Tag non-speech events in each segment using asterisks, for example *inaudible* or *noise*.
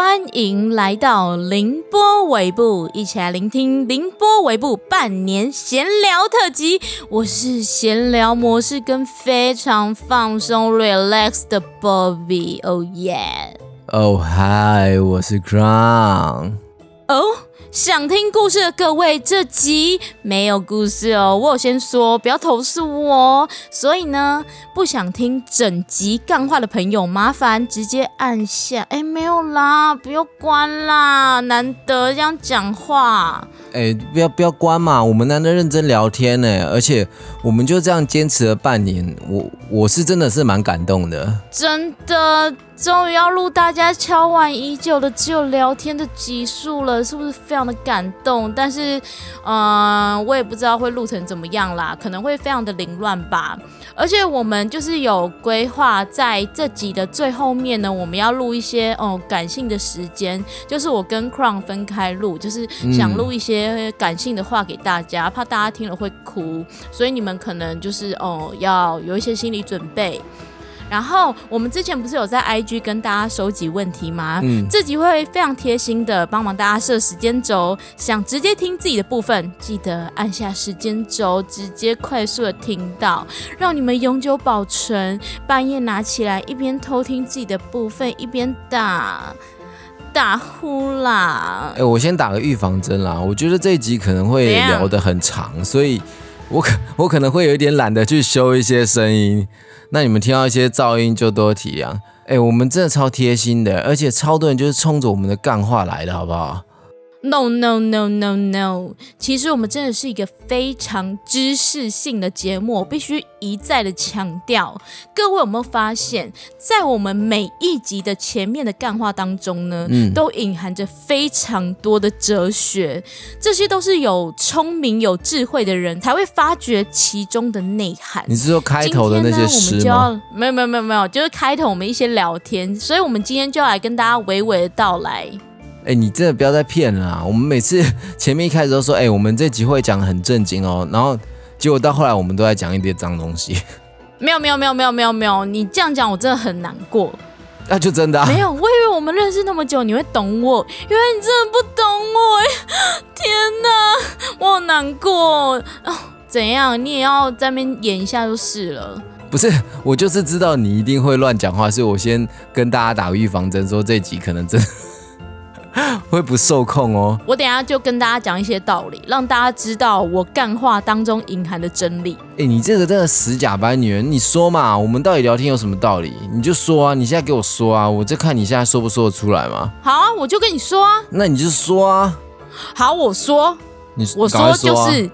欢迎来到凌波尾部，一起来聆听凌波尾部半年闲聊特辑。我是闲聊模式跟非常放松 relax 的 Bobby。Oh yeah！哦嗨，我是 Crown。哦，想听故事的各位，这集没有故事哦。我有先说，不要投诉我。所以呢，不想听整集干话的朋友，麻烦直接按下。哎，没有啦，不要关啦，难得这样讲话。哎，不要不要关嘛，我们难得认真聊天呢，而且我们就这样坚持了半年，我我是真的是蛮感动的，真的。终于要录大家敲完已久的只有聊天的集数了，是不是非常的感动？但是，嗯，我也不知道会录成怎么样啦，可能会非常的凌乱吧。而且我们就是有规划，在这集的最后面呢，我们要录一些哦感性的时间，就是我跟 Crown 分开录，就是想录一些感性的话给大家，怕大家听了会哭，所以你们可能就是哦要有一些心理准备。然后我们之前不是有在 IG 跟大家收集问题吗？嗯，这集会非常贴心的帮忙大家设时间轴，想直接听自己的部分，记得按下时间轴，直接快速的听到，让你们永久保存。半夜拿起来一边偷听自己的部分，一边打打呼啦。哎，我先打个预防针啦，我觉得这一集可能会聊得很长，所以我可我可能会有一点懒得去修一些声音。那你们听到一些噪音就多体谅。哎，我们真的超贴心的，而且超多人就是冲着我们的干话来的，好不好？No no no no no！其实我们真的是一个非常知识性的节目，我必须一再的强调。各位有没有发现，在我们每一集的前面的干话当中呢，都隐含着非常多的哲学，这些都是有聪明有智慧的人才会发掘其中的内涵。你是说开头的那些诗吗？没有没有没有没有，就是开头我们一些聊天，所以我们今天就要来跟大家娓娓的道来。哎，你真的不要再骗了啊！我们每次 *laughs* 前面一开始都说，哎，我们这集会讲很正经哦，然后结果到后来我们都在讲一堆脏东西。*laughs* 没有没有没有没有没有没有，你这样讲我真的很难过。那就真的没有，我以为我们认识那么久你会懂我，原来你真的不懂我！*laughs* 天哪，我好难过哦。怎样？你也要在那边演一下就是了。不是，我就是知道你一定会乱讲话，所以我先跟大家打个预防针，说这集可能真。*laughs* 会不受控哦。我等下就跟大家讲一些道理，让大家知道我干话当中隐含的真理。哎，你这个真的死假白女人，你说嘛？我们到底聊天有什么道理？你就说啊！你现在给我说啊！我就看你现在说不说得出来嘛。好啊，我就跟你说啊。那你就说啊。好，我说。你我说就是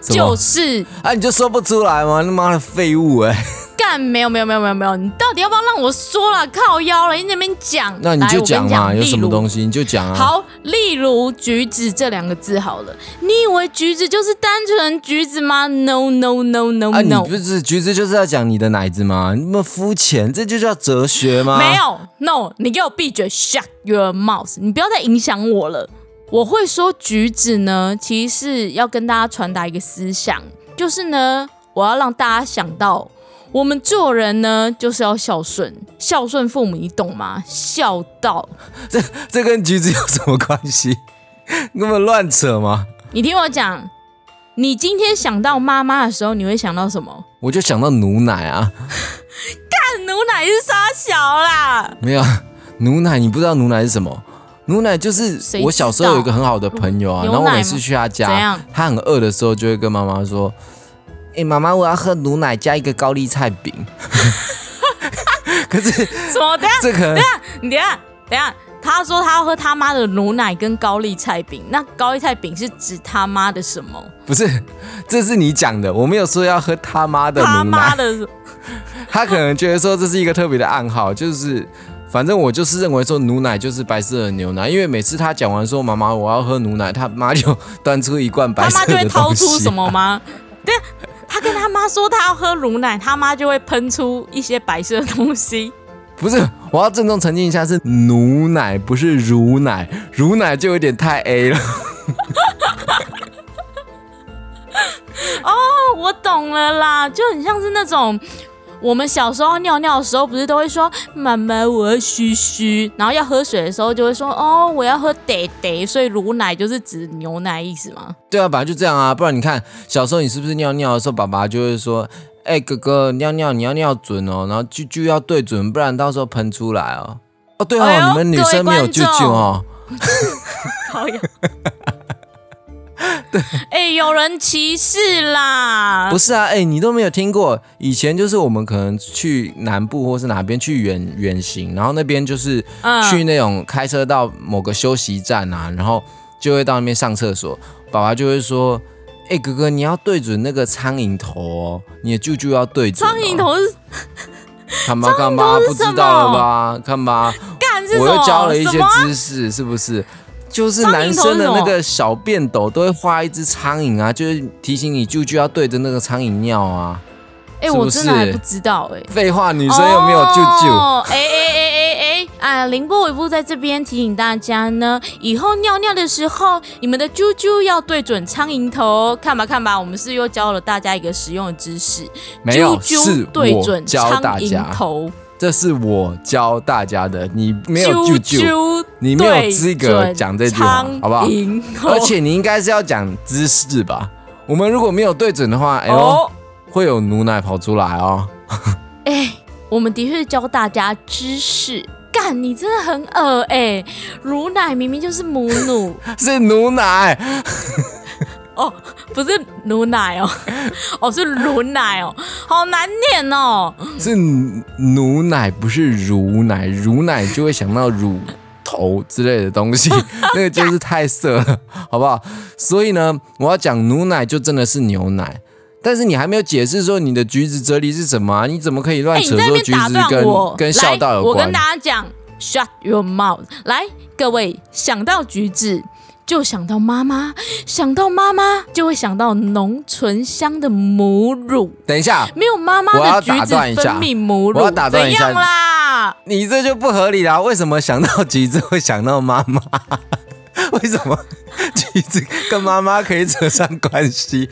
就是啊，你就说不出来吗？他妈的废物哎！干没有没有没有没有没有，你到底要不要让我说了？靠腰了，你那边讲，那你就讲嘛，有什么东西你就讲啊。好，例如橘子这两个字好了，你以为橘子就是单纯橘子吗？No no no no no，你不是橘子就是要讲你的奶子吗？那么肤浅，这就叫哲学吗？没有，No，你给我闭嘴，Shut your mouth，你不要再影响我了。我会说橘子呢，其实是要跟大家传达一个思想，就是呢，我要让大家想到。我们做人呢，就是要孝顺，孝顺父母，你懂吗？孝道，这这跟橘子有什么关系？*laughs* 那么乱扯吗？你听我讲，你今天想到妈妈的时候，你会想到什么？我就想到牛奶啊！*laughs* 干牛奶是啥小啦？没有牛奶，你不知道牛奶是什么？牛奶就是我小时候有一个很好的朋友啊，然后我每次去他家，他很饿的时候，就会跟妈妈说。哎，妈妈，我要喝牛奶加一个高丽菜饼。*laughs* 可是什么？等下，这个等下，你等下，等下。他说他要喝他妈的牛奶跟高丽菜饼。那高丽菜饼是指他妈的什么？不是，这是你讲的，我没有说要喝他妈的他妈的。*laughs* 他可能觉得说这是一个特别的暗号，就是反正我就是认为说牛奶就是白色的牛奶，因为每次他讲完说妈妈我要喝牛奶，他妈就端出一罐白色的他妈就会掏出什么吗？*laughs* 对。他跟他妈说他要喝乳奶，他妈就会喷出一些白色的东西。不是，我要郑重澄清一下，是乳奶，不是乳奶。乳奶就有点太 A 了。*laughs* 哦，我懂了啦，就很像是那种我们小时候尿尿的时候，不是都会说“妈妈，我要嘘嘘”，然后要喝水的时候就会说“哦，我要喝得得”，所以乳奶就是指牛奶意思吗？对啊，本来就这样啊，不然你看小时候你是不是尿尿的时候，爸爸就会说：“哎，哥哥尿尿你要尿准哦，然后就就要对准，不然到时候喷出来哦。”哦，对哦，你们女生没有舅舅哦。*laughs* *laughs* 好呀。对，*laughs* 哎，有人歧视啦！不是啊，哎，你都没有听过，以前就是我们可能去南部或是哪边去远远行，然后那边就是去那种开车到某个休息站啊，然后就会到那边上厕所，爸爸就会说：“哎，哥哥，你要对准那个苍蝇头哦，你的舅舅要对准。”苍蝇头是？看吧看吧，不知道了吧？看吧，我又教了一些知识，是不是？就是男生的那个小便斗都会画一只苍蝇啊，就是提醒你舅舅要对着那个苍蝇尿啊。哎，我真的还不知道哎。废话，女生有没有舅舅？哎哎哎哎哎！啊，凌波微步在这边提醒大家呢，以后尿尿的时候，你们的啾啾要对准苍蝇头。看吧看吧，我们是又教了大家一个实用的知识。没有，是对准苍蝇头。这是我教大家的，你没有啾啾，你没有资格讲这句话，好不好？而且你应该是要讲姿势吧？我们如果没有对准的话，哎呦，会有牛奶跑出来哦。*laughs* 哎，我们的确是教大家知识。干，你真的很恶哎！乳奶明明就是母乳，*laughs* 是牛奶。哦，不是乳奶哦，*laughs* 哦是乳奶哦，好难念哦。是乳奶，不是乳奶，乳奶就会想到乳头之类的东西，*laughs* 那个就是太色了，好不好？所以呢，我要讲乳奶就真的是牛奶，但是你还没有解释说你的橘子哲理是什么？你怎么可以乱扯说橘子跟跟孝道有关？我跟大家讲，shut your mouth。来，各位想到橘子。就想到妈妈，想到妈妈就会想到浓醇香的母乳。等一下，没有妈妈的橘子分泌母乳，我要打断一下啦！你这就不合理啦！为什么想到橘子会想到妈妈？*laughs* 为什么橘子跟妈妈可以扯上关系？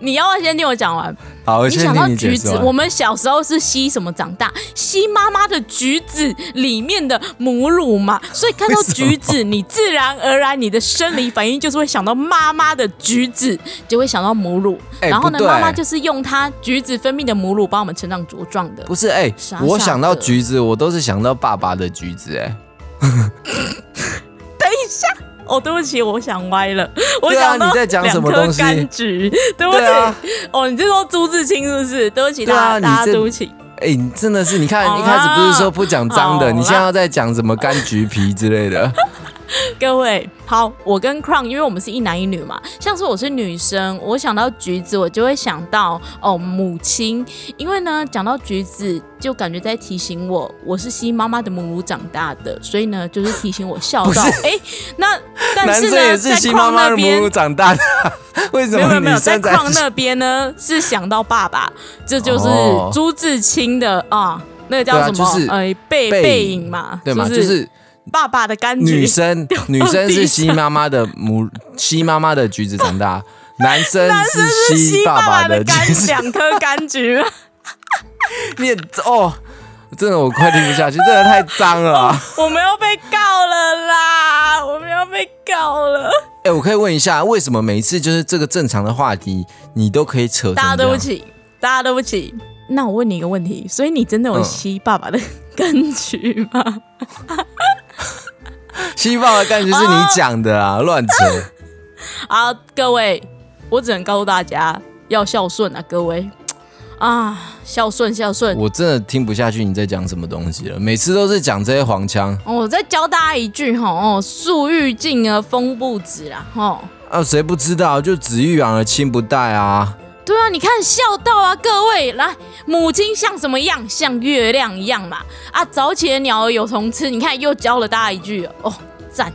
你要不要先听我讲完？好，我先听你橘子，我们小时候是吸什么长大？吸妈妈的橘子里面的母乳嘛。所以看到橘子，你自然而然你的生理反应就是会想到妈妈的橘子，就会想到母乳。然后呢，妈妈就是用它橘子分泌的母乳帮我们成长茁壮的。不是，哎，我想到橘子，我都是想到爸爸的橘子，哎。等一下。哦，对不起，我想歪了。我想你在讲什么东西？柑橘，对不起。哦，你是说朱自清是不是？对不起，大家，大家对不起。哎，你真的是，你看一开始不是说不讲脏的，你现在在讲什么柑橘皮之类的？*laughs* 各位好，我跟 Crown，因为我们是一男一女嘛，像是我是女生，我想到橘子，我就会想到哦母亲，因为呢讲到橘子，就感觉在提醒我，我是吸妈妈的母乳长大的，所以呢就是提醒我孝道。哎，那但是呢，在吸妈妈的母乳长大的，为什么？没有没有，在 Crown 那边呢是想到爸爸，这就是朱自清的啊，那个叫什么？呃，背背影嘛，对吗？就是。爸爸的柑橘，女生女生是吸妈妈的母，*laughs* 吸妈妈的橘子长大，男生是吸爸爸的橘子，两颗柑橘。*laughs* 你哦，真的我快听不下去，真的太脏了。*laughs* 我们要被告了啦！我们要被告了。哎，我可以问一下，为什么每一次就是这个正常的话题，你都可以扯？大家对不起，大家对不起。那我问你一个问题，所以你真的有吸爸爸的柑橘吗？吸爸爸柑橘是你讲的啊，乱扯！*laughs* 啊，各位，我只能告诉大家要孝顺啊，各位 *tsk* 啊，孝顺孝顺！我真的听不下去你在讲什么东西了，每次都是讲这些黄腔。我再教大家一句哈哦，树欲静而风不止啊吼！啊，谁不知道？就子欲养而亲不待啊！对啊，你看孝道啊，各位来，母亲像什么样？像月亮一样嘛。啊，早起的鸟儿有虫吃。你看，又教了大家一句哦，赞，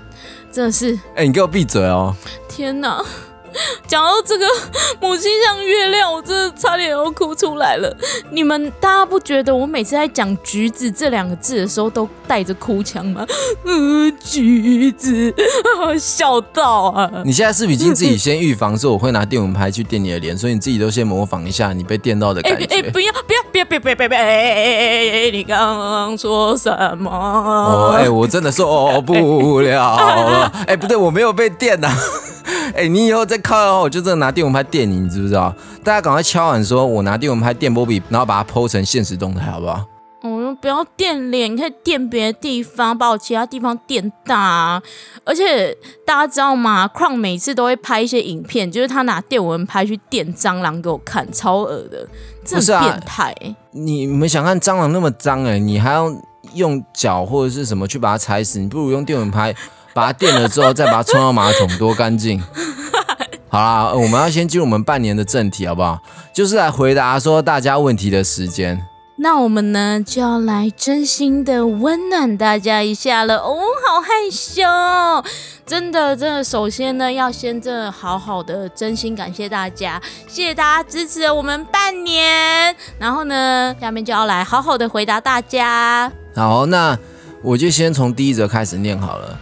真的是。哎，你给我闭嘴哦！天哪，*laughs* 讲到这个母亲像月亮，我真的差点要哭出来了。你们大家不觉得我每次在讲橘子这两个字的时候都带着哭腔吗？嗯，*laughs* 橘子，*laughs* 笑到啊！你现在是不是已经自己先预防，说我会拿电蚊拍去电你的脸，所以你自己都先模仿一下你被电到的感觉。哎，不要不要不要不要不要不要！哎，你刚刚说什么？哦，哎，我真的受不了了。哎，不对，我没有被电呐。*laughs* 哎，你以后再靠的话，我就真的拿电蚊拍电你，你知不知道？大家赶快敲碗说，我拿电蚊拍电波比，然后把它剖成现实动态，好不好？哦，不要电脸，你可以电别的地方，把我其他地方电大。而且大家知道吗？Crown 每次都会拍一些影片，就是他拿电蚊拍去电蟑螂给我看，超恶的，这是变态。你们想看蟑螂那么脏哎，你还要用脚或者是什么去把它踩死？你不如用电蚊拍。把它垫了之后，再把它冲到马桶，多干净！*laughs* 好啦，我们要先进入我们半年的正题，好不好？就是来回答说大家问题的时间。那我们呢，就要来真心的温暖大家一下了。哦，好害羞，真的，真的。首先呢，要先真的好好的真心感谢大家，谢谢大家支持我们半年。然后呢，下面就要来好好的回答大家。好，那我就先从第一则开始念好了。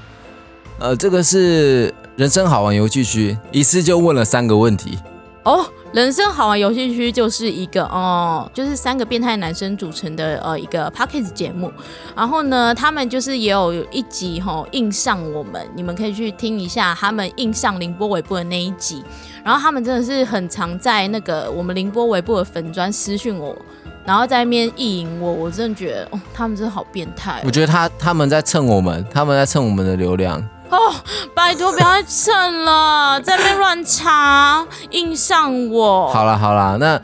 呃，这个是人生好玩游戏区，一次就问了三个问题哦。人生好玩游戏区就是一个哦，就是三个变态男生组成的呃一个 p o c k e t 节目。然后呢，他们就是也有一集哈印上我们，你们可以去听一下他们印上凌波尾部的那一集。然后他们真的是很常在那个我们凌波尾部的粉砖私讯我。然后在那边意淫我，我真的觉得哦，他们真的好变态。我觉得他他们在蹭我们，他们在蹭我们的流量。哦，拜托不要再蹭了，在那边乱查，硬上我。好了好了，那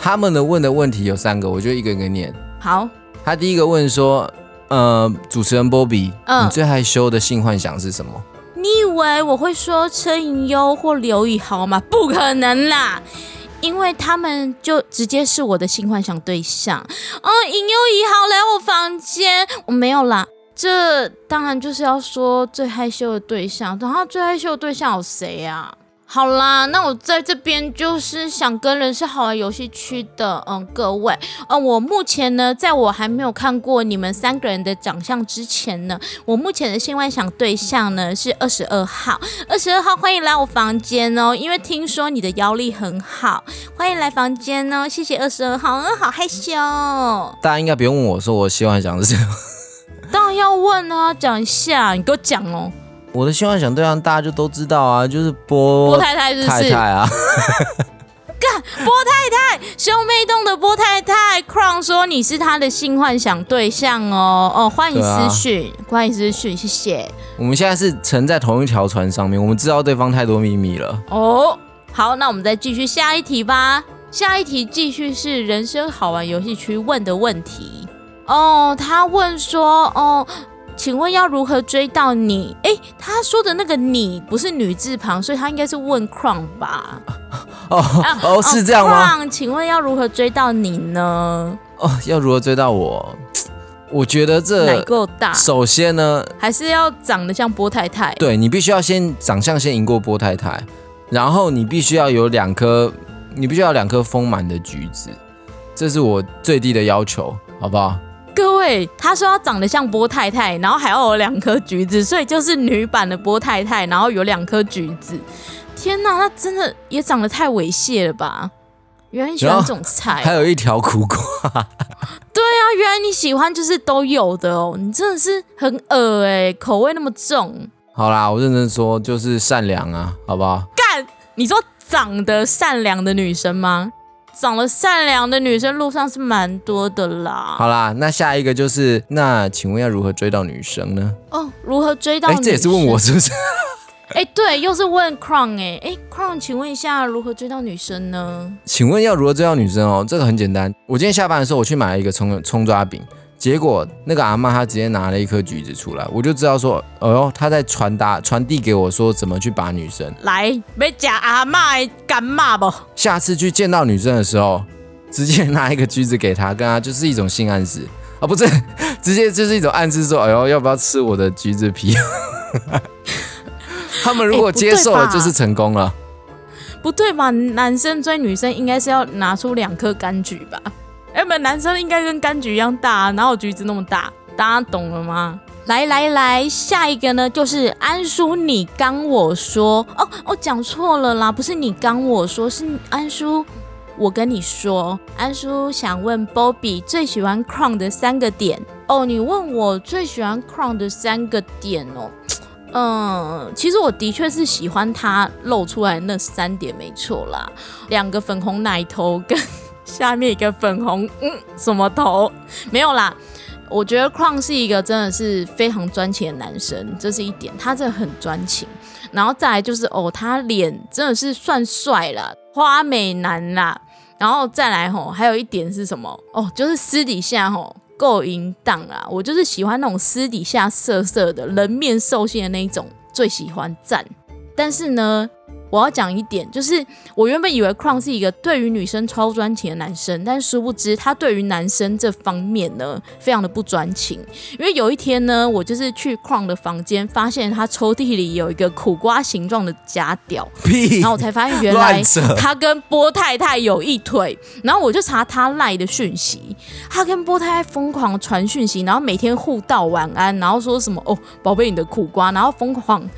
他们的问的问题有三个，我就一个一个念。好，他第一个问说，呃，主持人波比，你最害羞的性幻想是什么？你以为我会说车银优或刘以豪吗？不可能啦！因为他们就直接是我的性幻想对象。哦，引诱一号来我房间，我没有啦。这当然就是要说最害羞的对象。然后最害羞的对象有谁呀？好啦，那我在这边就是想跟人是好玩游戏区的，嗯，各位，嗯，我目前呢，在我还没有看过你们三个人的长相之前呢，我目前的性幻想对象呢是二十二号，二十二号欢迎来我房间哦，因为听说你的腰力很好，欢迎来房间哦，谢谢二十二号，嗯，好害羞，大家应该不用问我说我性幻想是什么，当然要问啊，讲一下，你给我讲哦。我的性幻想对象大家就都知道啊，就是波波太太，太太啊，*laughs* 干波太太，兄妹洞的波太太，Crown 说你是他的性幻想对象哦哦，欢迎私讯，欢迎私讯，谢谢。我们现在是乘在同一条船上面，我们知道对方太多秘密了。哦，好，那我们再继续下一题吧。下一题继续是人生好玩游戏区问的问题哦，他问说哦。请问要如何追到你？哎，他说的那个你不是女字旁，所以他应该是问 Crown 吧？*laughs* 哦哦，是这样吗？Crown，请问要如何追到你呢？哦，要如何追到我？我觉得这奶够大。首先呢，还是要长得像波太太。对你必须要先长相先赢过波太太，然后你必须要有两颗，你必须要两颗丰满的橘子，这是我最低的要求，好不好？各位，他说要长得像波太太，然后还要有两颗橘子，所以就是女版的波太太，然后有两颗橘子。天哪，那真的也长得太猥亵了吧？原来你喜欢这种菜，还有一条苦瓜。对啊，原来你喜欢就是都有的哦，你真的是很恶哎，口味那么重。好啦，我认真说，就是善良啊，好不好？干，你说长得善良的女生吗？长得善良的女生路上是蛮多的啦。好啦，那下一个就是，那请问要如何追到女生呢？哦，如何追到？哎，这也是问我是不是？*laughs* 哎，对，又是问 Crown 哎，哎，Crown，请问一下如何追到女生呢？请问要如何追到女生哦？这个很简单，我今天下班的时候我去买了一个葱葱抓饼。结果那个阿妈她直接拿了一颗橘子出来，我就知道说，哦呦，她在传达传递给我说怎么去把女生来，没假阿妈敢骂不？下次去见到女生的时候，直接拿一个橘子给她，跟她就是一种性暗示啊，不是，*laughs* 直接就是一种暗示说，哎呦，要不要吃我的橘子皮？*laughs* 他们如果接受了，就是成功了。不对吧？男生追女生应该是要拿出两颗柑橘吧？哎，们，男生应该跟柑橘一样大，哪有橘子那么大？大家懂了吗？来来来，下一个呢，就是安叔，你刚我说哦哦，讲错了啦，不是你刚我说，是安叔，我跟你说，安叔想问 Bobby 最喜欢 Crown 的三个点哦，你问我最喜欢 Crown 的三个点哦。*tsk* 嗯，其实我的确是喜欢它露出来那三点，没错啦，两个粉红奶头跟下面一个粉红嗯什么头，没有啦。我觉得况是一个真的是非常专情的男生，这是一点，他真的很专情。然后再来就是哦，他脸真的是算帅了，花美男啦。然后再来吼，还有一点是什么？哦，就是私底下吼。够淫荡啊！我就是喜欢那种私底下色色的人面兽心的那一种，最喜欢赞。但是呢。我要讲一点，就是我原本以为 Crown 是一个对于女生超专情的男生，但殊不知他对于男生这方面呢，非常的不专情。因为有一天呢，我就是去 Crown 的房间，发现他抽屉里有一个苦瓜形状的假屌，然后我才发现原来他跟波太太有一腿。然后我就查他赖的讯息，他跟波太太疯狂传讯息，然后每天互道晚安，然后说什么哦，宝贝你的苦瓜，然后疯狂。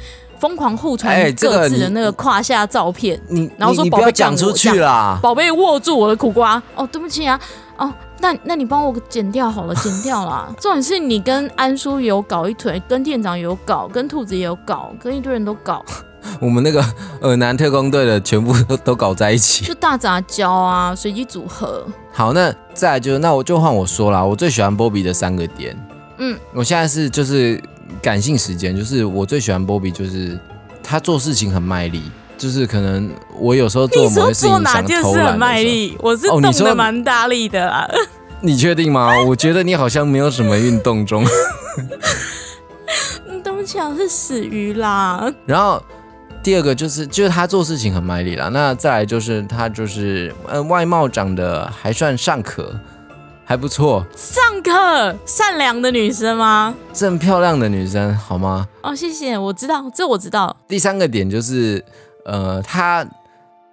疯狂互传各自的那个胯下照片，你然后说宝贝讲出去啦，宝贝握住我的苦瓜哦，对不起啊，哦，那那你帮我剪掉好了，*laughs* 剪掉啦。重点是你跟安叔有搞一腿，跟店长有搞，跟兔子也有搞，跟一堆人都搞。*laughs* 我们那个呃男特工队的全部都都搞在一起，*laughs* 就大杂交啊，随机组合。好，那再来就那我就换我说啦，我最喜欢波比的三个点。嗯，我现在是就是。感性时间就是我最喜欢波比，就是他做事情很卖力，就是可能我有时候做某些事情想偷懒卖力，我是动的蛮大力的啊。*laughs* 你确定吗？我觉得你好像没有什么运动中。*laughs* 对不起，我是死鱼啦。然后第二个就是，就是他做事情很卖力啦。那再来就是他就是呃外貌长得还算尚可。还不错，上课善良的女生吗？正漂亮的女生，好吗？哦，谢谢，我知道，这我知道。第三个点就是，呃，她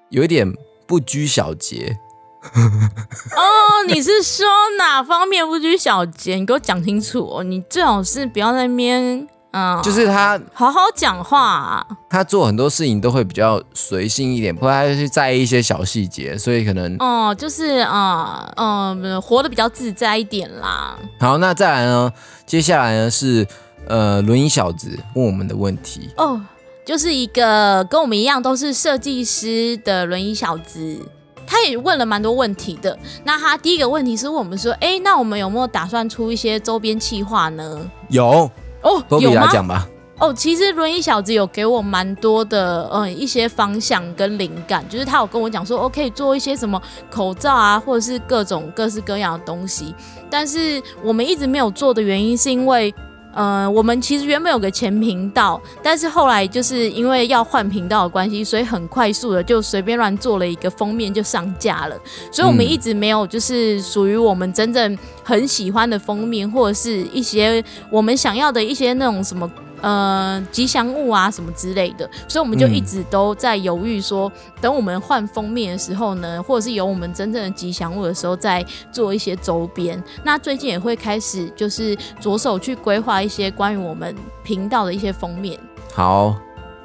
有一点不拘小节。*laughs* 哦，你是说哪方面不拘小节？你给我讲清楚哦。你最好是不要在那边。嗯，就是他好好讲话，他做很多事情都会比较随性一点，不会去在意一些小细节，所以可能哦，就是啊，嗯，活得比较自在一点啦。好，那再来呢？接下来呢是呃轮椅小子问我们的问题哦，就是一个跟我们一样都是设计师的轮椅小子，他也问了蛮多问题的。那他第一个问题是问我们说，哎，那我们有没有打算出一些周边企划呢？有。哦，有吗？哦，其实轮椅小子有给我蛮多的，嗯，一些方向跟灵感，就是他有跟我讲说，哦可以做一些什么口罩啊，或者是各种各式各样的东西，但是我们一直没有做的原因是因为。呃，我们其实原本有个前频道，但是后来就是因为要换频道的关系，所以很快速的就随便乱做了一个封面就上架了，所以我们一直没有就是属于我们真正很喜欢的封面，或者是一些我们想要的一些那种什么。呃，吉祥物啊，什么之类的，所以我们就一直都在犹豫，说等我们换封面的时候呢，或者是有我们真正的吉祥物的时候，再做一些周边。那最近也会开始，就是着手去规划一些关于我们频道的一些封面。好。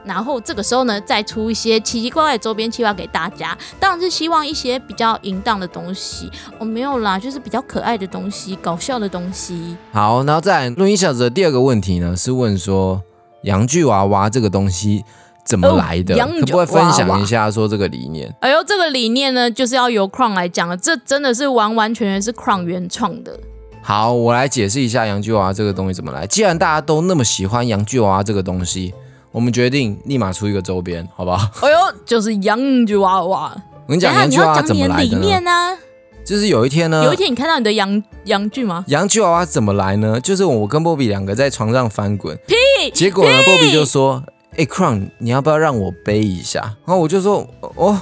然后这个时候呢，再出一些奇奇怪怪的周边计划给大家，当然是希望一些比较淫荡的东西。哦，没有啦，就是比较可爱的东西，搞笑的东西。好，然后在录音小子的第二个问题呢，是问说洋具娃娃这个东西怎么来的？可不可以分享一下说这个理念？哎呦，这个理念呢，就是要由 Crown 来讲了，这真的是完完全全是 Crown 原创的。好，我来解释一下洋具娃娃这个东西怎么来。既然大家都那么喜欢洋具娃娃这个东西。我们决定立马出一个周边，好不好？哎呦，就是洋具娃娃。我跟你讲，洋具娃娃怎么来的呢？就是有一天呢，有一天你看到你的洋洋具吗？洋具娃娃怎么来呢？就是我跟波比两个在床上翻滚，屁！结果呢，波比就说：“哎，Crown，你要不要让我背一下？”然后我就说：“哦，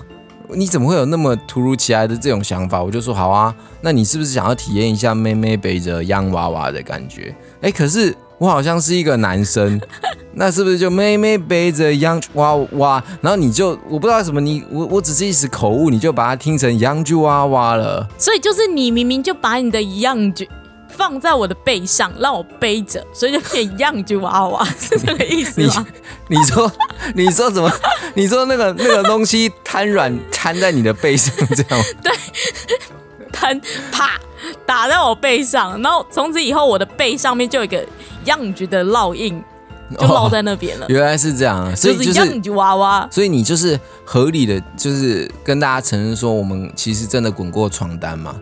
你怎么会有那么突如其来的这种想法？”我就说：“好啊，那你是不是想要体验一下妹妹背着洋娃娃的感觉？”哎，可是我好像是一个男生，*laughs* 那是不是就妹妹背着洋娃娃？然后你就我不知道什么，你我我只是一时口误，你就把它听成洋具娃娃了。所以就是你明明就把你的样具放在我的背上，让我背着，所以就变样就娃娃，*laughs* 是这个意思吗？你说你说怎么？你说那个那个东西瘫软瘫在你的背上，这样 *laughs* 对，瘫啪。打在我背上，然后从此以后我的背上面就有一个样子的烙印，*laughs* 就烙在那边了。原来是这样，所以就是样子娃娃。所以你就是合理的，就是跟大家承认说，我们其实真的滚过床单嘛。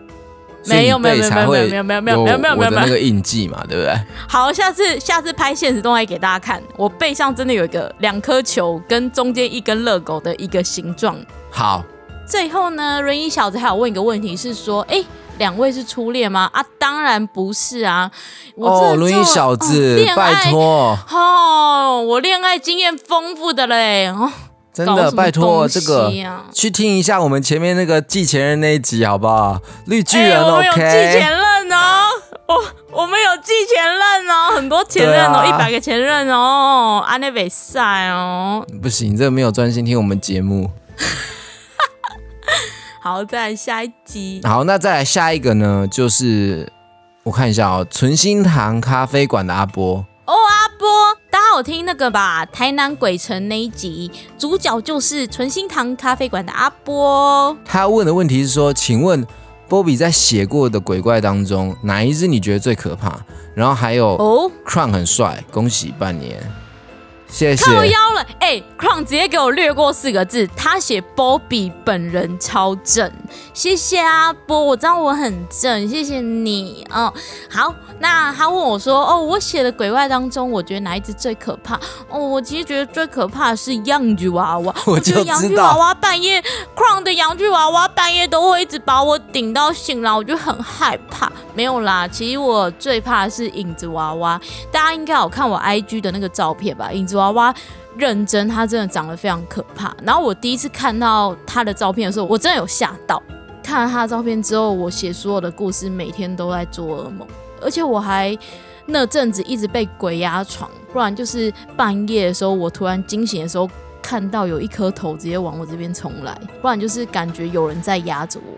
没有没有没有没有没有没有没有没有没有没有那个印记嘛，对不对？好，下次下次拍现实动态给大家看，我背上真的有一个两颗球跟中间一根乐狗的一个形状。好，最后呢，轮椅小子还有问一个问题是说，哎。两位是初恋吗？啊，当然不是啊！哦，轮椅小子，拜托！哦，我恋爱经验丰富的嘞！哦，真的，拜托这个去听一下我们前面那个寄前任那一集，好不好？绿巨人，OK？寄前任哦，我我们有寄前任哦，很多前任哦，一百个前任哦，阿内比赛哦，不行，这个没有专心听我们节目。好，再来下一集。好，那再来下一个呢？就是我看一下哦，纯心堂咖啡馆的阿波。哦，阿波，大家有听那个吧？台南鬼城那一集，主角就是纯心堂咖啡馆的阿波。他问的问题是说，请问波比在写过的鬼怪当中，哪一只你觉得最可怕？然后还有哦，Crown 很帅，恭喜半年。谢谢。靠腰了，哎，Crown 直接给我略过四个字，他写 Bobby 本人超正，谢谢阿波，我知道我很正，谢谢你哦。好，那他问我说，哦，我写的鬼怪当中，我觉得哪一只最可怕？哦，我其实觉得最可怕的是洋具娃娃，*laughs* 我觉得洋具娃娃半夜，Crown 的洋具娃娃半夜都会一直把我顶到醒来，我就很害怕。没有啦，其实我最怕的是影子娃娃，大家应该有看我 IG 的那个照片吧？影子娃娃娃认真，它真的长得非常可怕。然后我第一次看到他的照片的时候，我真的有吓到。看了他的照片之后，我写所有的故事，每天都在做噩梦，而且我还那阵子一直被鬼压床，不然就是半夜的时候，我突然惊醒的时候，看到有一颗头直接往我这边冲来，不然就是感觉有人在压着我。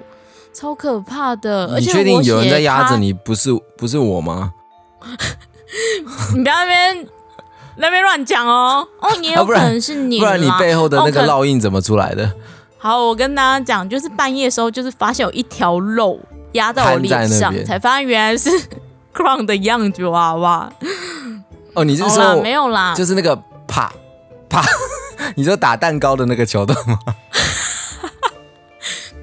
超可怕的！你确定有人在压着你？不是不是我吗？*laughs* 你不要那边那边乱讲哦！哦，你有可能是你，不然你背后的那个烙印怎么出来的？好，我跟大家讲，就是半夜的时候，就是发现有一条肉压在我脸上，才发现原来是 *laughs* Crown 的样子娃娃。哦，你是说没有啦？就是那个啪啪，*laughs* 你说打蛋糕的那个桥段吗？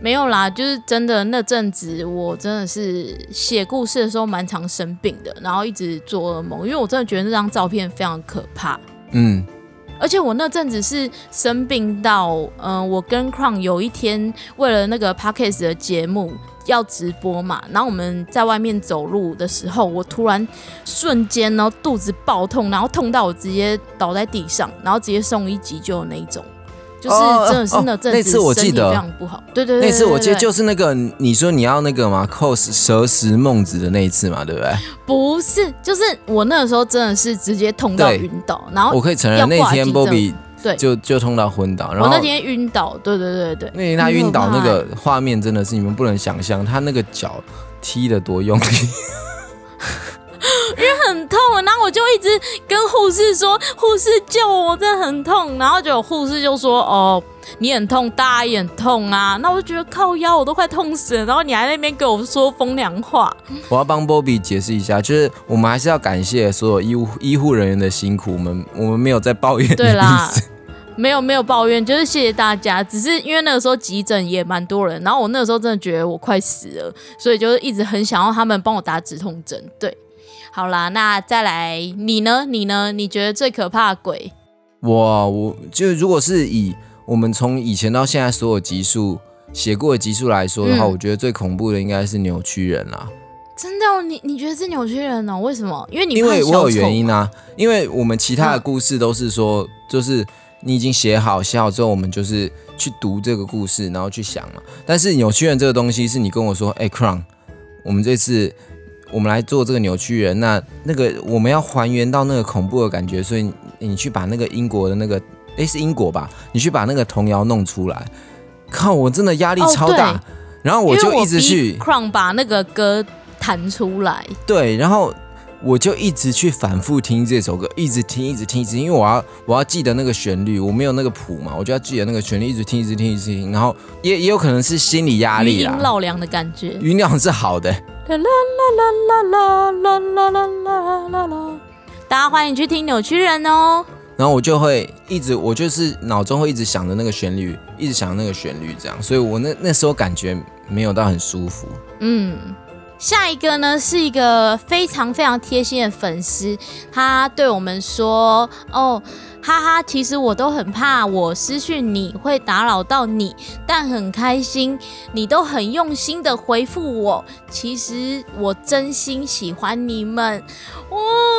没有啦，就是真的那阵子，我真的是写故事的时候蛮常生病的，然后一直做噩梦，因为我真的觉得那张照片非常可怕。嗯，而且我那阵子是生病到，嗯，我跟 Crown 有一天为了那个 Podcast 的节目要直播嘛，然后我们在外面走路的时候，我突然瞬间然后肚子爆痛，然后痛到我直接倒在地上，然后直接送医急救那一种。就是真的是那阵那次我记得。非常不好，对对对，那次我记得就是那个你说你要那个嘛，cos 蛇食孟子的那一次嘛，对不对？不是，就是我那个时候真的是直接痛到晕倒，然后我可以承认那天 Bobby 对。就就痛到昏倒，然后我那天晕倒，对对对对，那天他晕倒那个画面真的是你们不能想象，他那个脚踢的多用力。因为很痛，然后我就一直跟护士说：“护士救我，真的很痛。”然后就有护士就说：“哦，你很痛，大家也很痛啊。”那我就觉得靠腰，我都快痛死了。然后你还那边给我说风凉话。我要帮 Bobby 解释一下，就是我们还是要感谢所有医护医护人员的辛苦。我们我们没有在抱怨，对啦，没有没有抱怨，就是谢谢大家。只是因为那个时候急诊也蛮多人，然后我那个时候真的觉得我快死了，所以就是一直很想要他们帮我打止痛针。对。好啦，那再来你呢？你呢？你觉得最可怕的鬼？哇，我就如果是以我们从以前到现在所有集数写过的集数来说的话，我觉得最恐怖的应该是扭曲人啦。真的？你你觉得是扭曲人哦？为什么？因为你因为我有原因啊。因为我们其他的故事都是说，就是你已经写好，写好之后，我们就是去读这个故事，然后去想嘛。但是扭曲人这个东西，是你跟我说，哎，Crown，我们这次。我们来做这个扭曲人，那那个我们要还原到那个恐怖的感觉，所以你去把那个英国的那个，诶，是英国吧？你去把那个童谣弄出来。靠，我真的压力超大，然后我就一直去 Crown 把那个歌弹出来。对，然后我就一直去反复听这首歌，一直听，一直听，一直听，因为我要我要记得那个旋律，我没有那个谱嘛，我就要记得那个旋律，一直听，一直听，一直听。然后也也有可能是心理压力啦，老凉的感觉。余量是好的。啦啦啦啦啦啦啦啦啦啦！大家欢迎去听扭曲人哦。然后我就会一直，我就是脑中会一直想着那个旋律，一直想那个旋律，这样，所以我那那时候感觉没有到很舒服。嗯，下一个呢是一个非常非常贴心的粉丝，他对我们说：“哦。”哈哈，其实我都很怕我失去你会打扰到你，但很开心你都很用心的回复我。其实我真心喜欢你们，哦，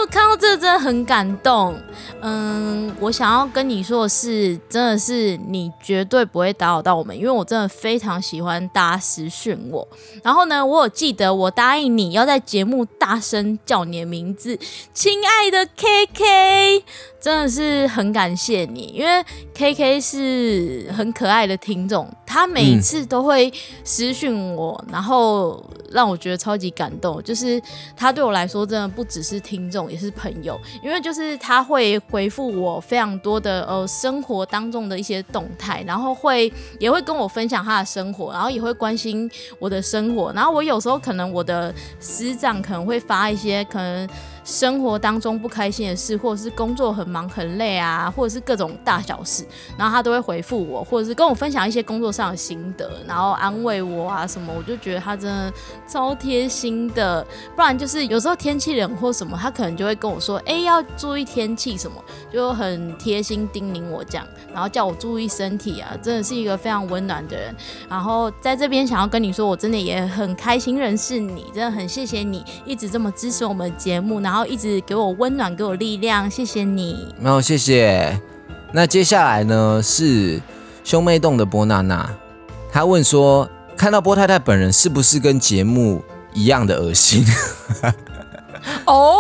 看到这真的很感动。嗯，我想要跟你说的是，真的是你绝对不会打扰到我们，因为我真的非常喜欢大家私讯我。然后呢，我有记得我答应你要在节目大声叫你的名字，亲爱的 K K。真的是很感谢你，因为 K K 是很可爱的听众，他每一次都会私讯我，然后让我觉得超级感动。就是他对我来说，真的不只是听众，也是朋友，因为就是他会回复我非常多的呃生活当中的一些动态，然后会也会跟我分享他的生活，然后也会关心我的生活，然后我有时候可能我的师长可能会发一些可能。生活当中不开心的事，或者是工作很忙很累啊，或者是各种大小事，然后他都会回复我，或者是跟我分享一些工作上的心得，然后安慰我啊什么，我就觉得他真的超贴心的。不然就是有时候天气冷或什么，他可能就会跟我说，哎，要注意天气什么，就很贴心叮咛我这样，然后叫我注意身体啊，真的是一个非常温暖的人。然后在这边想要跟你说，我真的也很开心认识你，真的很谢谢你一直这么支持我们的节目，然后。一直给我温暖，给我力量，谢谢你。没有，谢谢。那接下来呢是兄妹洞的波娜娜，她问说，看到波太太本人是不是跟节目一样的恶心？*laughs* 哦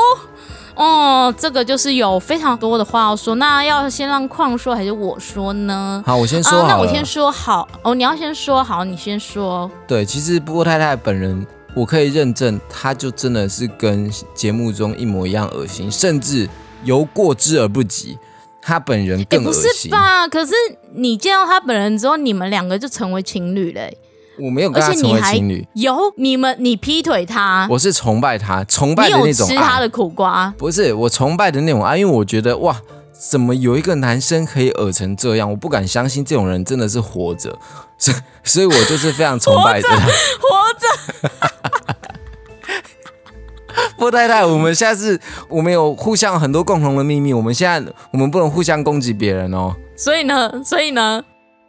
哦，这个就是有非常多的话要说。那要先让矿说还是我说呢？好，我先说。那我先说好。哦，你要先说好，你先说。对，其实波太太本人。我可以认证，他就真的是跟节目中一模一样恶心，甚至由过之而不及。他本人更恶心。不是吧？可是你见到他本人之后，你们两个就成为情侣嘞。我没有跟他成为情侣。有你们，你劈腿他，我是崇拜他，崇拜的那种。吃他的苦瓜？不是，我崇拜的那种爱，因为我觉得哇，怎么有一个男生可以恶成这样？我不敢相信这种人真的是活着。所所以，我就是非常崇拜的。活着。波太太，我们下次我们有互相很多共同的秘密，我们现在我们不能互相攻击别人哦。所以呢，所以呢，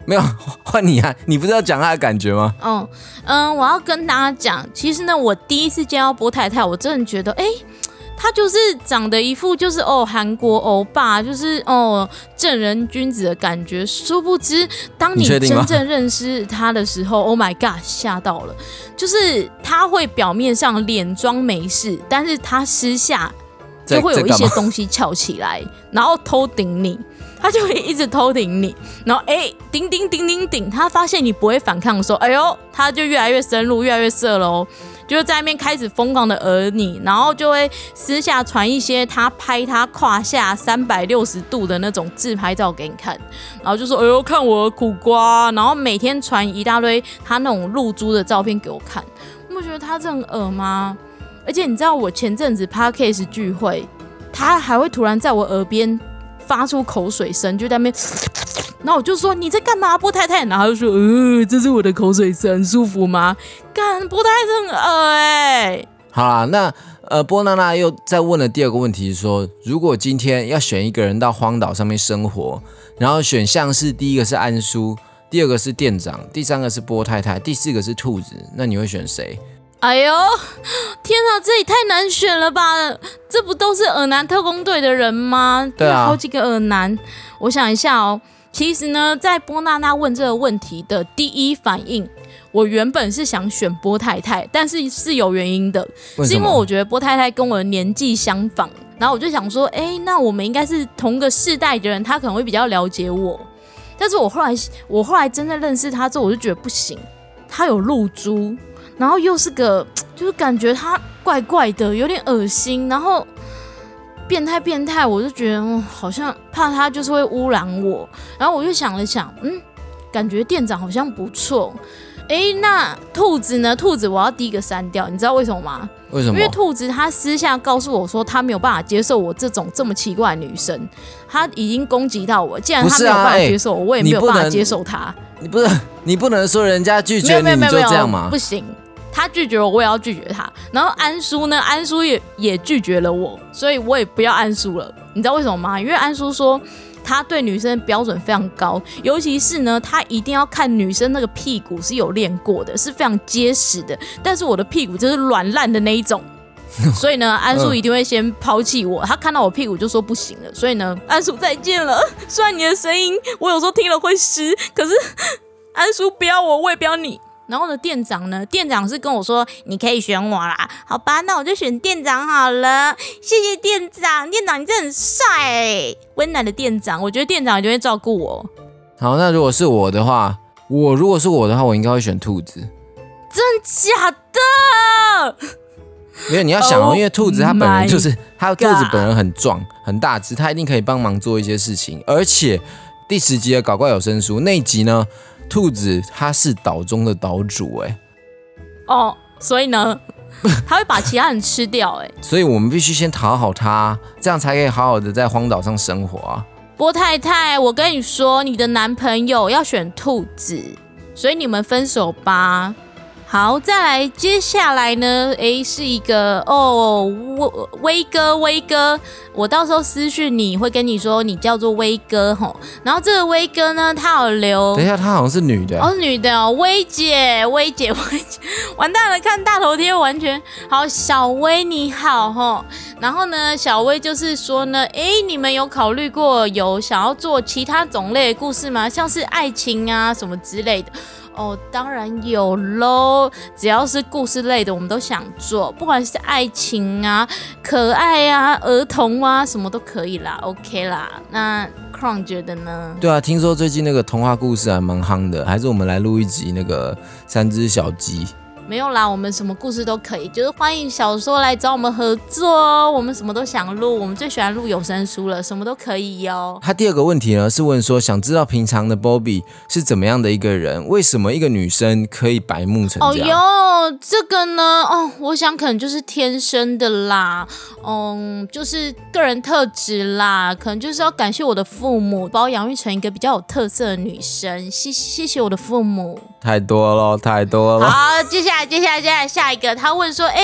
没有换你啊，你不是要讲他的感觉吗？嗯嗯，我要跟大家讲，其实呢，我第一次见到波太太，我真的觉得，哎。他就是长得一副就是哦韩国欧巴，就是哦正人君子的感觉。殊不知，当你真正认识他的时候，*laughs* Oh my God，吓到了。就是他会表面上脸装没事，但是他私下就会有一些东西翘起来，然后偷顶你。他就会一直偷顶你，然后哎，顶顶顶顶顶，他发现你不会反抗的时候，哎呦，他就越来越深入，越来越色喽。就在那边开始疯狂的讹你，然后就会私下传一些他拍他胯下三百六十度的那种自拍照给你看，然后就说：“哎呦，看我苦瓜。”然后每天传一大堆他那种露珠的照片给我看。你不觉得他这很恶吗？而且你知道我前阵子 parkcase 聚会，他还会突然在我耳边发出口水声，就在那边。那我就说你在干嘛，波太太？然后就说，呃，这是我的口水声，舒服吗？干，波太太很恶哎。好啦，那呃，波娜娜又再问了第二个问题，说如果今天要选一个人到荒岛上面生活，然后选项是第一个是安叔，第二个是店长，第三个是波太太，第四个是兔子，那你会选谁？哎呦，天啊，这也太难选了吧？这不都是尔南特工队的人吗？对啊，好几个尔南，我想一下哦。其实呢，在波娜娜问这个问题的第一反应，我原本是想选波太太，但是是有原因的，是因为我觉得波太太跟我的年纪相仿，然后我就想说，哎，那我们应该是同个世代的人，他可能会比较了解我。但是我后来我后来真的认识他之后，我就觉得不行，他有露珠，然后又是个就是感觉他怪怪的，有点恶心，然后变态变态，我就觉得、嗯、好像怕他就是会污染我，然后我就想了想，嗯，感觉店长好像不错。诶，那兔子呢？兔子我要第一个删掉，你知道为什么吗？为什么因为？兔子他私下告诉我说，他没有办法接受我这种这么奇怪的女生，他已经攻击到我。既然他没有办法哎接受我，我也没有办法接受他。你不是你不能说人家拒绝你你有没有没有没有，就这样嘛不？行。他拒绝我，我也要拒绝他。然后安叔呢？安叔也也拒绝了我，所以我也不要安叔了。你知道为什么吗？因为安叔说他对女生的标准非常高，尤其是呢，他一定要看女生那个屁股是有练过的，是非常结实的。但是我的屁股就是软烂的那一种。*laughs* 所以呢，安叔一定会先抛弃我。他看到我屁股就说不行了。所以呢，安叔再见了。*laughs* 虽然你的声音我有时候听了会湿，可是安叔不要我，我也不要你。然后呢，店长呢？店长是跟我说你可以选我啦，好吧，那我就选店长好了。谢谢店长，店长你真的很帅哎，温暖的店长，我觉得店长一定会照顾我。好，那如果是我的话，我如果是我的话，我应该会选兔子。真假的？因为你要想哦 Oh 因为兔子它本人就是它兔子本人很壮很大只，它一定可以帮忙做一些事情。而且第十集的搞怪有声书那一集呢，兔子它是岛中的岛主哎，哦，所以呢，*laughs* 他会把其他人吃掉哎。所以我们必须先讨好它，这样才可以好好的在荒岛上生活啊。波太太，我跟你说，你的男朋友要选兔子，所以你们分手吧。好，再来，接下来呢？诶，是一个哦，威威哥，威哥，我到时候私讯你会跟你说，你叫做威哥吼。然后这个威哥呢，他有留等一下，他好像是女的，哦，女的哦，薇姐，薇姐，薇姐，*laughs* 完蛋了，看大头贴完全好。小薇你好吼，然后呢，小薇就是说呢，诶，你们有考虑过有想要做其他种类的故事吗？像是爱情啊什么之类的。哦，当然有喽！只要是故事类的，我们都想做，不管是爱情啊、可爱啊、儿童啊，什么都可以啦，OK 啦。那 Crown 觉得呢？对啊，听说最近那个童话故事还蛮夯的，还是我们来录一集那个三只小鸡。没有啦，我们什么故事都可以，就是欢迎小说来找我们合作哦。我们什么都想录，我们最喜欢录有声书了，什么都可以哟。他第二个问题呢是问说，想知道平常的 Bobby 是怎么样的一个人？为什么一个女生可以白目成哦这样？哟，这个呢，哦，我想可能就是天生的啦，嗯，就是个人特质啦，可能就是要感谢我的父母，把我养育成一个比较有特色的女生。谢谢谢我的父母。太多了，太多了。好，接下来，接下来，接下来，下一个，他问说，哎，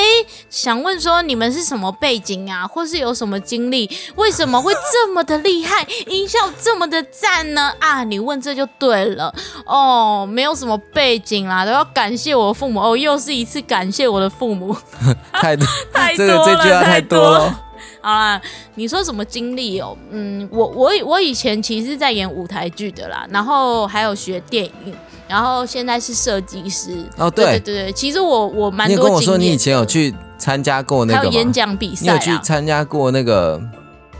想问说你们是什么背景啊，或是有什么经历，为什么会这么的厉害，音效这么的赞呢？啊，你问这就对了哦，没有什么背景啦，都要感谢我的父母哦，又是一次感谢我的父母，*laughs* *laughs* 太多，太多这个了，这句话太多了。好啦，你说什么经历哦？嗯，我我我以前其实是在演舞台剧的啦，然后还有学电影，然后现在是设计师。哦，对对，对对，其实我我蛮多经验跟我说你以前有去参加过那还有演？讲比赛你有去啊。参加过那个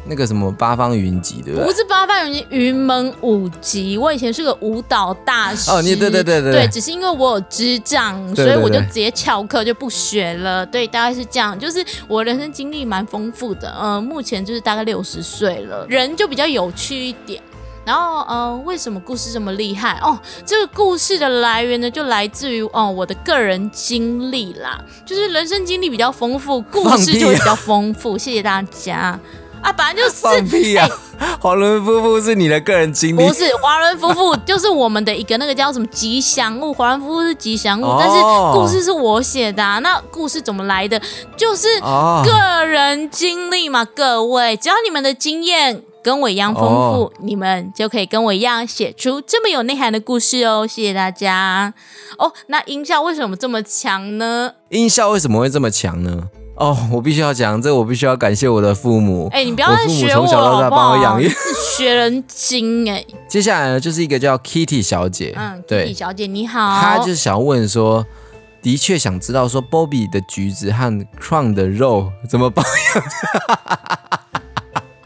那个什么八方云集，对不对？不是八方云集云门舞集，我以前是个舞蹈大师。哦你对对对对对对只是因为我有智障，所以我就直接翘课就不学了。对，大概是这样。就是我人生经历蛮丰富的，嗯、目前就是大概六十岁了，人就比较有趣一点。然后，呃，为什么故事这么厉害？哦，这个故事的来源呢，就来自于哦我的个人经历啦，就是人生经历比较丰富，故事就会比较丰富。谢谢大家啊，反正就是放屁啊！华伦夫妇是你的个人经历不，是华伦夫妇，就是我们的一个那个叫什么吉祥物。华伦夫妇是吉祥物，哦但是故事是我写的、啊。那故事怎么来的？就是哦，个人经历嘛，各位，只要你们的经验跟我一样丰富，哦你们就可以跟我一样写出这么有内涵的故事哦。谢谢大家。哦，那音效为什么这么强呢？音效为什么会这么强呢？哦，我必须要讲，这我必须要感谢我的父母。哎、你不要我父母再学我从小到大？帮我养育是学人精哎。*laughs* 接下来呢，就是一个叫 Kitty 小姐，嗯，对，小姐你好，她就是想问说，的确想知道说，Bobby 的橘子和 Crown 的肉怎么保养。*laughs*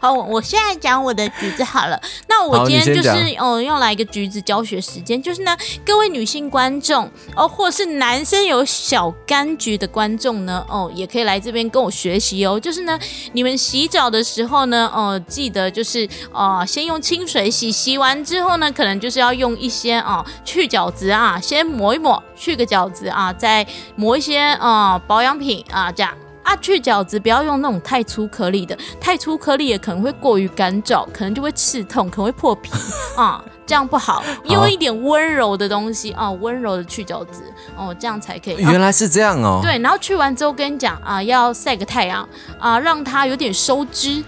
好，我现在讲我的橘子好了。*laughs* 那我今天就是哦，要来一个橘子教学时间，就是呢，各位女性观众哦，或是男生有小柑橘的观众呢，哦，也可以来这边跟我学习哦。就是呢，你们洗澡的时候呢，哦，记得就是哦，先用清水洗，洗完之后呢，可能就是要用一些哦去角质啊，先抹一抹，去个角质啊，再抹一些啊保养品啊，这样。啊，去角质不要用那种太粗颗粒的，太粗颗粒也可能会过于干燥，可能就会刺痛，可能会破皮 *laughs* 啊，这样不好。用一点温柔的东西啊，温柔的去角质哦，这样才可以。原来是这样哦。对，然后去完之后跟你讲啊，要晒个太阳啊，让它有点收汁。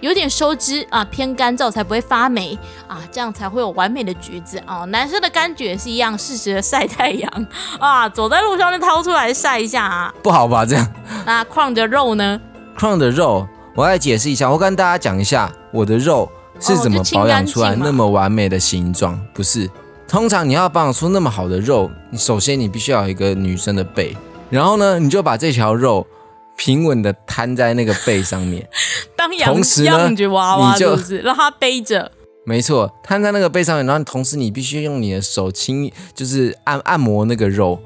有点收汁啊，偏干燥才不会发霉啊，这样才会有完美的橘子哦。男生的柑橘也是一样，适时的晒太阳啊，走在路上就掏出来晒一下啊。不好吧？这样？那 Crown 的肉呢？Crown 的肉，我来解释一下，我跟大家讲一下我的肉是怎么保养出来那么完美的形状。不是，通常你要保养出那么好的肉，你首先你必须要有一个女生的背，然后呢，你就把这条肉。平稳的摊在那个背上面，*laughs* 当同时呢，你就让他背着。没错，摊在那个背上面，然后同时你必须用你的手轻，就是按按摩那个肉，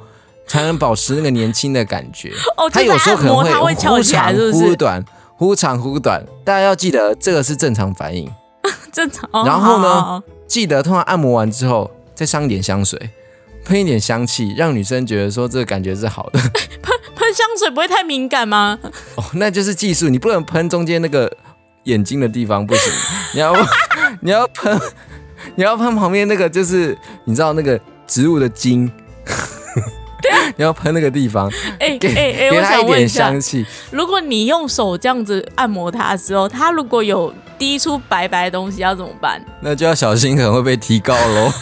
才能保持那个年轻的感觉。*laughs* 哦，他有时候可能会忽长忽短，忽长忽短。大家要记得，这个是正常反应，*laughs* 正常。然后呢，记得通常按摩完之后，再上一点香水，喷一点香气，让女生觉得说这个感觉是好的。*laughs* 喷喷香水不会太敏感吗？哦，那就是技术，你不能喷中间那个眼睛的地方，不行。*laughs* 你要你要喷，你要喷旁边那个，就是你知道那个植物的茎。*laughs* 你要喷那个地方。哎哎哎，我想问一下，如果你用手这样子按摩它的时候，它如果有滴出白白的东西，要怎么办？那就要小心，可能会被提高喽。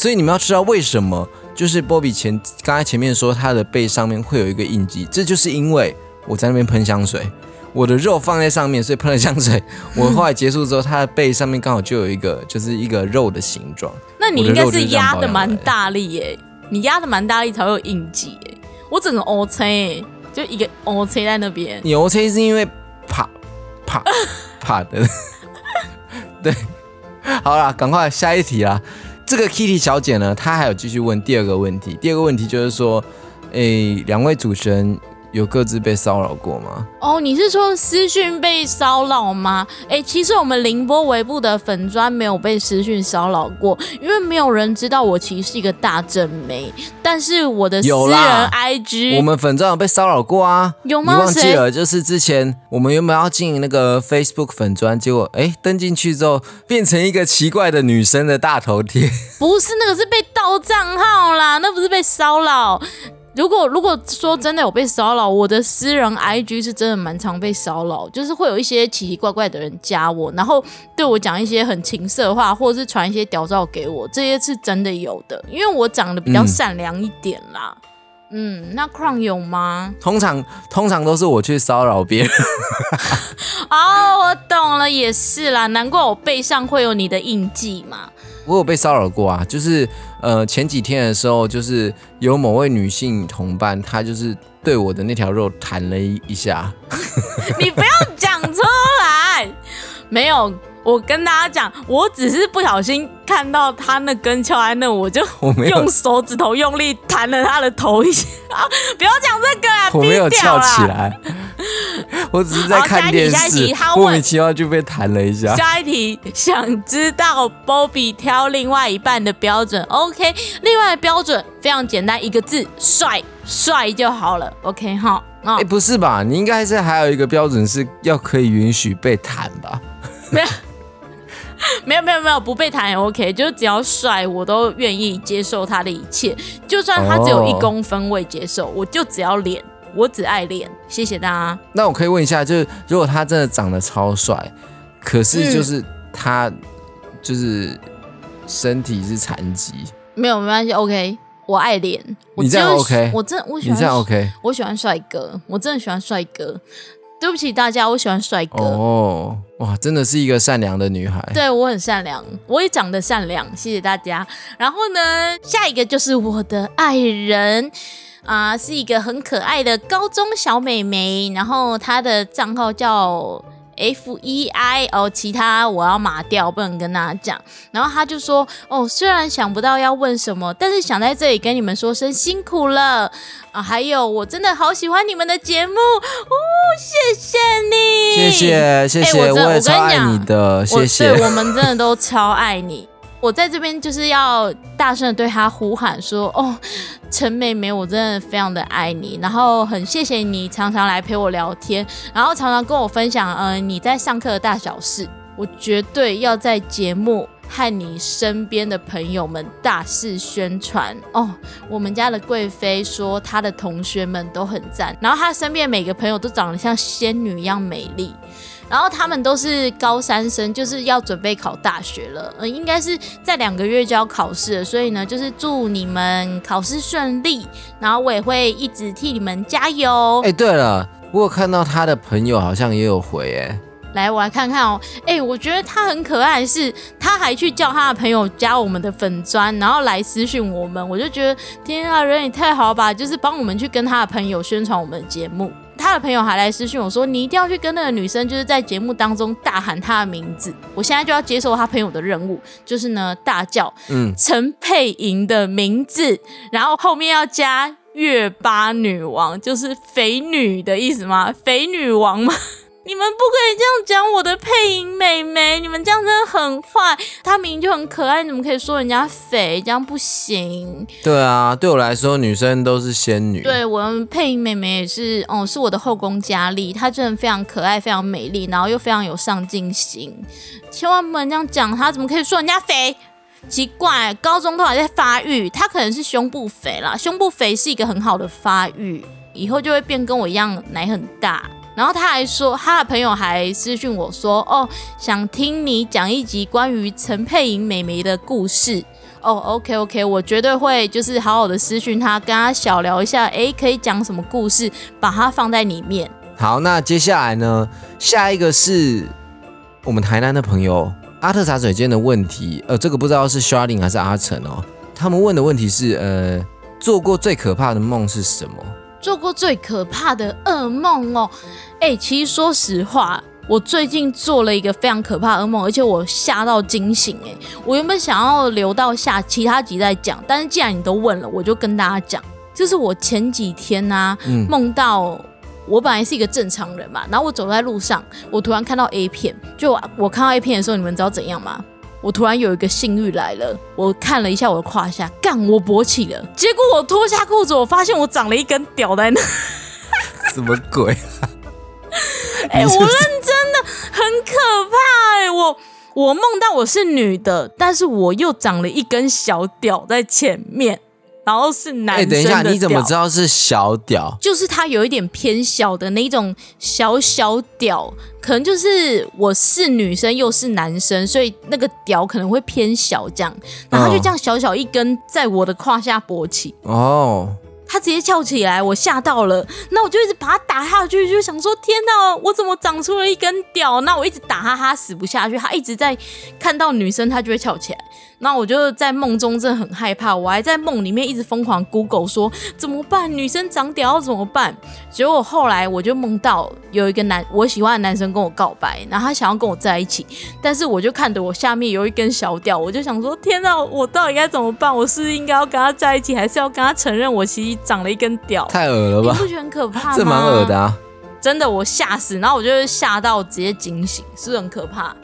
所以你们要知道为什么。就是波比前刚才前面说他的背上面会有一个印记，这就是因为我在那边喷香水，我的肉放在上面，所以喷了香水。*laughs* 我后来结束之后，他的背上面刚好就有一个，就是一个肉的形状。那你应该是压的蛮大力耶，你压的蛮大力才会有印记耶。我整个 O C 就一个 O C 在那边，你 O C 是因为怕怕怕的。*laughs* 对，好了，赶快下一题啊。这个 Kitty 小姐呢，她还有继续问第二个问题。第二个问题就是说，诶，两位主持人。有各自被骚扰过吗？哦，你是说私讯被骚扰吗？哎，其实我们凌波维部的粉砖没有被私讯骚扰过，因为没有人知道我其实是一个大正妹。但是我的私人 IG，我们粉砖有被骚扰过啊？有吗？你忘记了？就是之前我们原本要经营那个 Facebook 粉砖，结果哎登进去之后变成一个奇怪的女生的大头贴。*laughs* 不是那个是被盗账号啦，那不是被骚扰。如果如果说真的有被骚扰，我的私人 IG 是真的蛮常被骚扰，就是会有一些奇奇怪怪的人加我，然后对我讲一些很情色话，或者是传一些屌照给我，这些是真的有的，因为我长得比较善良一点啦。嗯，那 Crown 有吗？通常通常都是我去骚扰别人。*laughs* 哦，我懂了，也是啦，难怪我背上会有你的印记嘛。我有被骚扰过啊，就是呃前几天的时候，就是有某位女性同伴，她就是对我的那条肉弹了一一下。*laughs* 你不要讲出来，没有。我跟大家讲，我只是不小心看到他那根翘在那，我就 *laughs* 用手指头用力弹了他的头一下。不要讲这个啊！*laughs* 我没有翘起来，*laughs* 我只是在看电视，莫名其妙就被弹了一下。下一题，想知道 Bobby 挑另外一半的标准？OK，另外的标准非常简单，一个字：帅，帅就好了。OK 哈？哎，不是吧？你应该是还有一个标准是要可以允许被弹吧？没有。*laughs* 没有没有没有，不被弹也 OK，就是只要帅，我都愿意接受他的一切，就算他只有一公分，我也接受。我就只要脸，我只爱脸。谢谢大家。那我可以问一下，就是如果他真的长得超帅，可是就是他就是身体是残疾，没有没关系，OK，我爱脸。你这样 OK，我真我喜欢你这样 OK，我喜欢帅哥，我真的喜欢帅哥。对不起大家，我喜欢帅哥。哦，哇，真的是一个善良的女孩。对我很善良，我也长得善良，谢谢大家。然后呢，下一个就是我的爱人啊，是一个很可爱的高中小美眉，然后她的账号叫。F E I 哦，其他我要码掉，不能跟大家讲。然后他就说：“哦，虽然想不到要问什么，但是想在这里跟你们说声辛苦了啊！还有，我真的好喜欢你们的节目哦，谢谢你，谢谢谢谢，我也超爱你的，谢谢，我们真的都超爱你。”我在这边就是要大声的对他呼喊说：“哦，陈妹妹，我真的非常的爱你，然后很谢谢你常常来陪我聊天，然后常常跟我分享，嗯，你在上课的大小事。我绝对要在节目和你身边的朋友们大肆宣传哦。我们家的贵妃说她的同学们都很赞，然后她身边每个朋友都长得像仙女一样美丽。”然后他们都是高三生，就是要准备考大学了，呃，应该是在两个月就要考试了，所以呢，就是祝你们考试顺利，然后我也会一直替你们加油。哎，对了，我有看到他的朋友好像也有回，哎，来，我来看看哦，哎，我觉得他很可爱，是他还去叫他的朋友加我们的粉砖，然后来私讯我们，我就觉得天啊，人也太好吧，就是帮我们去跟他的朋友宣传我们的节目。他的朋友还来私讯我说：“你一定要去跟那个女生，就是在节目当中大喊她的名字。”我现在就要接受他朋友的任务，就是呢大叫“陈佩莹”的名字，然后后面要加“月八女王”，就是肥女的意思吗？肥女王吗？你们不可以这样讲我的配音妹妹，你们这样真的很坏。她明明就很可爱，你怎么可以说人家肥？这样不行。对啊，对我来说，女生都是仙女。对我们配音妹妹也是，哦，是我的后宫佳丽。她真的非常可爱，非常美丽，然后又非常有上进心。千万不能这样讲，她怎么可以说人家肥？奇怪，高中都还在发育，她可能是胸部肥啦。胸部肥是一个很好的发育，以后就会变跟我一样，奶很大。然后他还说，他的朋友还私讯我说：“哦，想听你讲一集关于陈佩莹美眉的故事。”哦，OK OK，我绝对会就是好好的私讯他，跟他小聊一下，哎，可以讲什么故事，把它放在里面。好，那接下来呢，下一个是我们台南的朋友阿特茶水间的问题。呃，这个不知道是 Sharding 还是阿成哦。他们问的问题是：呃，做过最可怕的梦是什么？做过最可怕的噩梦哦，哎，其实说实话，我最近做了一个非常可怕噩梦，而且我吓到惊醒。哎，我原本想要留到下其他集再讲，但是既然你都问了，我就跟大家讲，就是我前几天呢，梦到我本来是一个正常人嘛，然后我走在路上，我突然看到 A 片，就我看到 A 片的时候，你们知道怎样吗？我突然有一个性欲来了，我看了一下我的胯下，干，我勃起了。结果我脱下裤子，我发现我长了一根屌在那。什么鬼？啊 *laughs* 哎，我认真的很可怕哎，我我梦到我是女的，但是我又长了一根小屌在前面。然后是男等一下，你怎么知道是小屌？就是它有一点偏小的那种小小屌，可能就是我是女生又是男生，所以那个屌可能会偏小这样。然后就这样小小一根在我的胯下勃起。哦。他直接翘起来，我吓到了。那我就一直把他打下去，就想说：天哪，我怎么长出了一根屌？那我一直打他，他死不下去。他一直在看到女生，他就会翘起来。那我就在梦中真的很害怕，我还在梦里面一直疯狂 Google 说怎么办？女生长屌要怎么办？结果后来我就梦到有一个男我喜欢的男生跟我告白，然后他想要跟我在一起，但是我就看着我下面有一根小屌，我就想说：天哪，我到底该怎么办？我是应该要跟他在一起，还是要跟他承认我其实？长了一根屌，太恶了吧？你不觉得很可怕吗？这蛮恶的啊！真的，我吓死，然后我就吓到直接惊醒，是不是很可怕？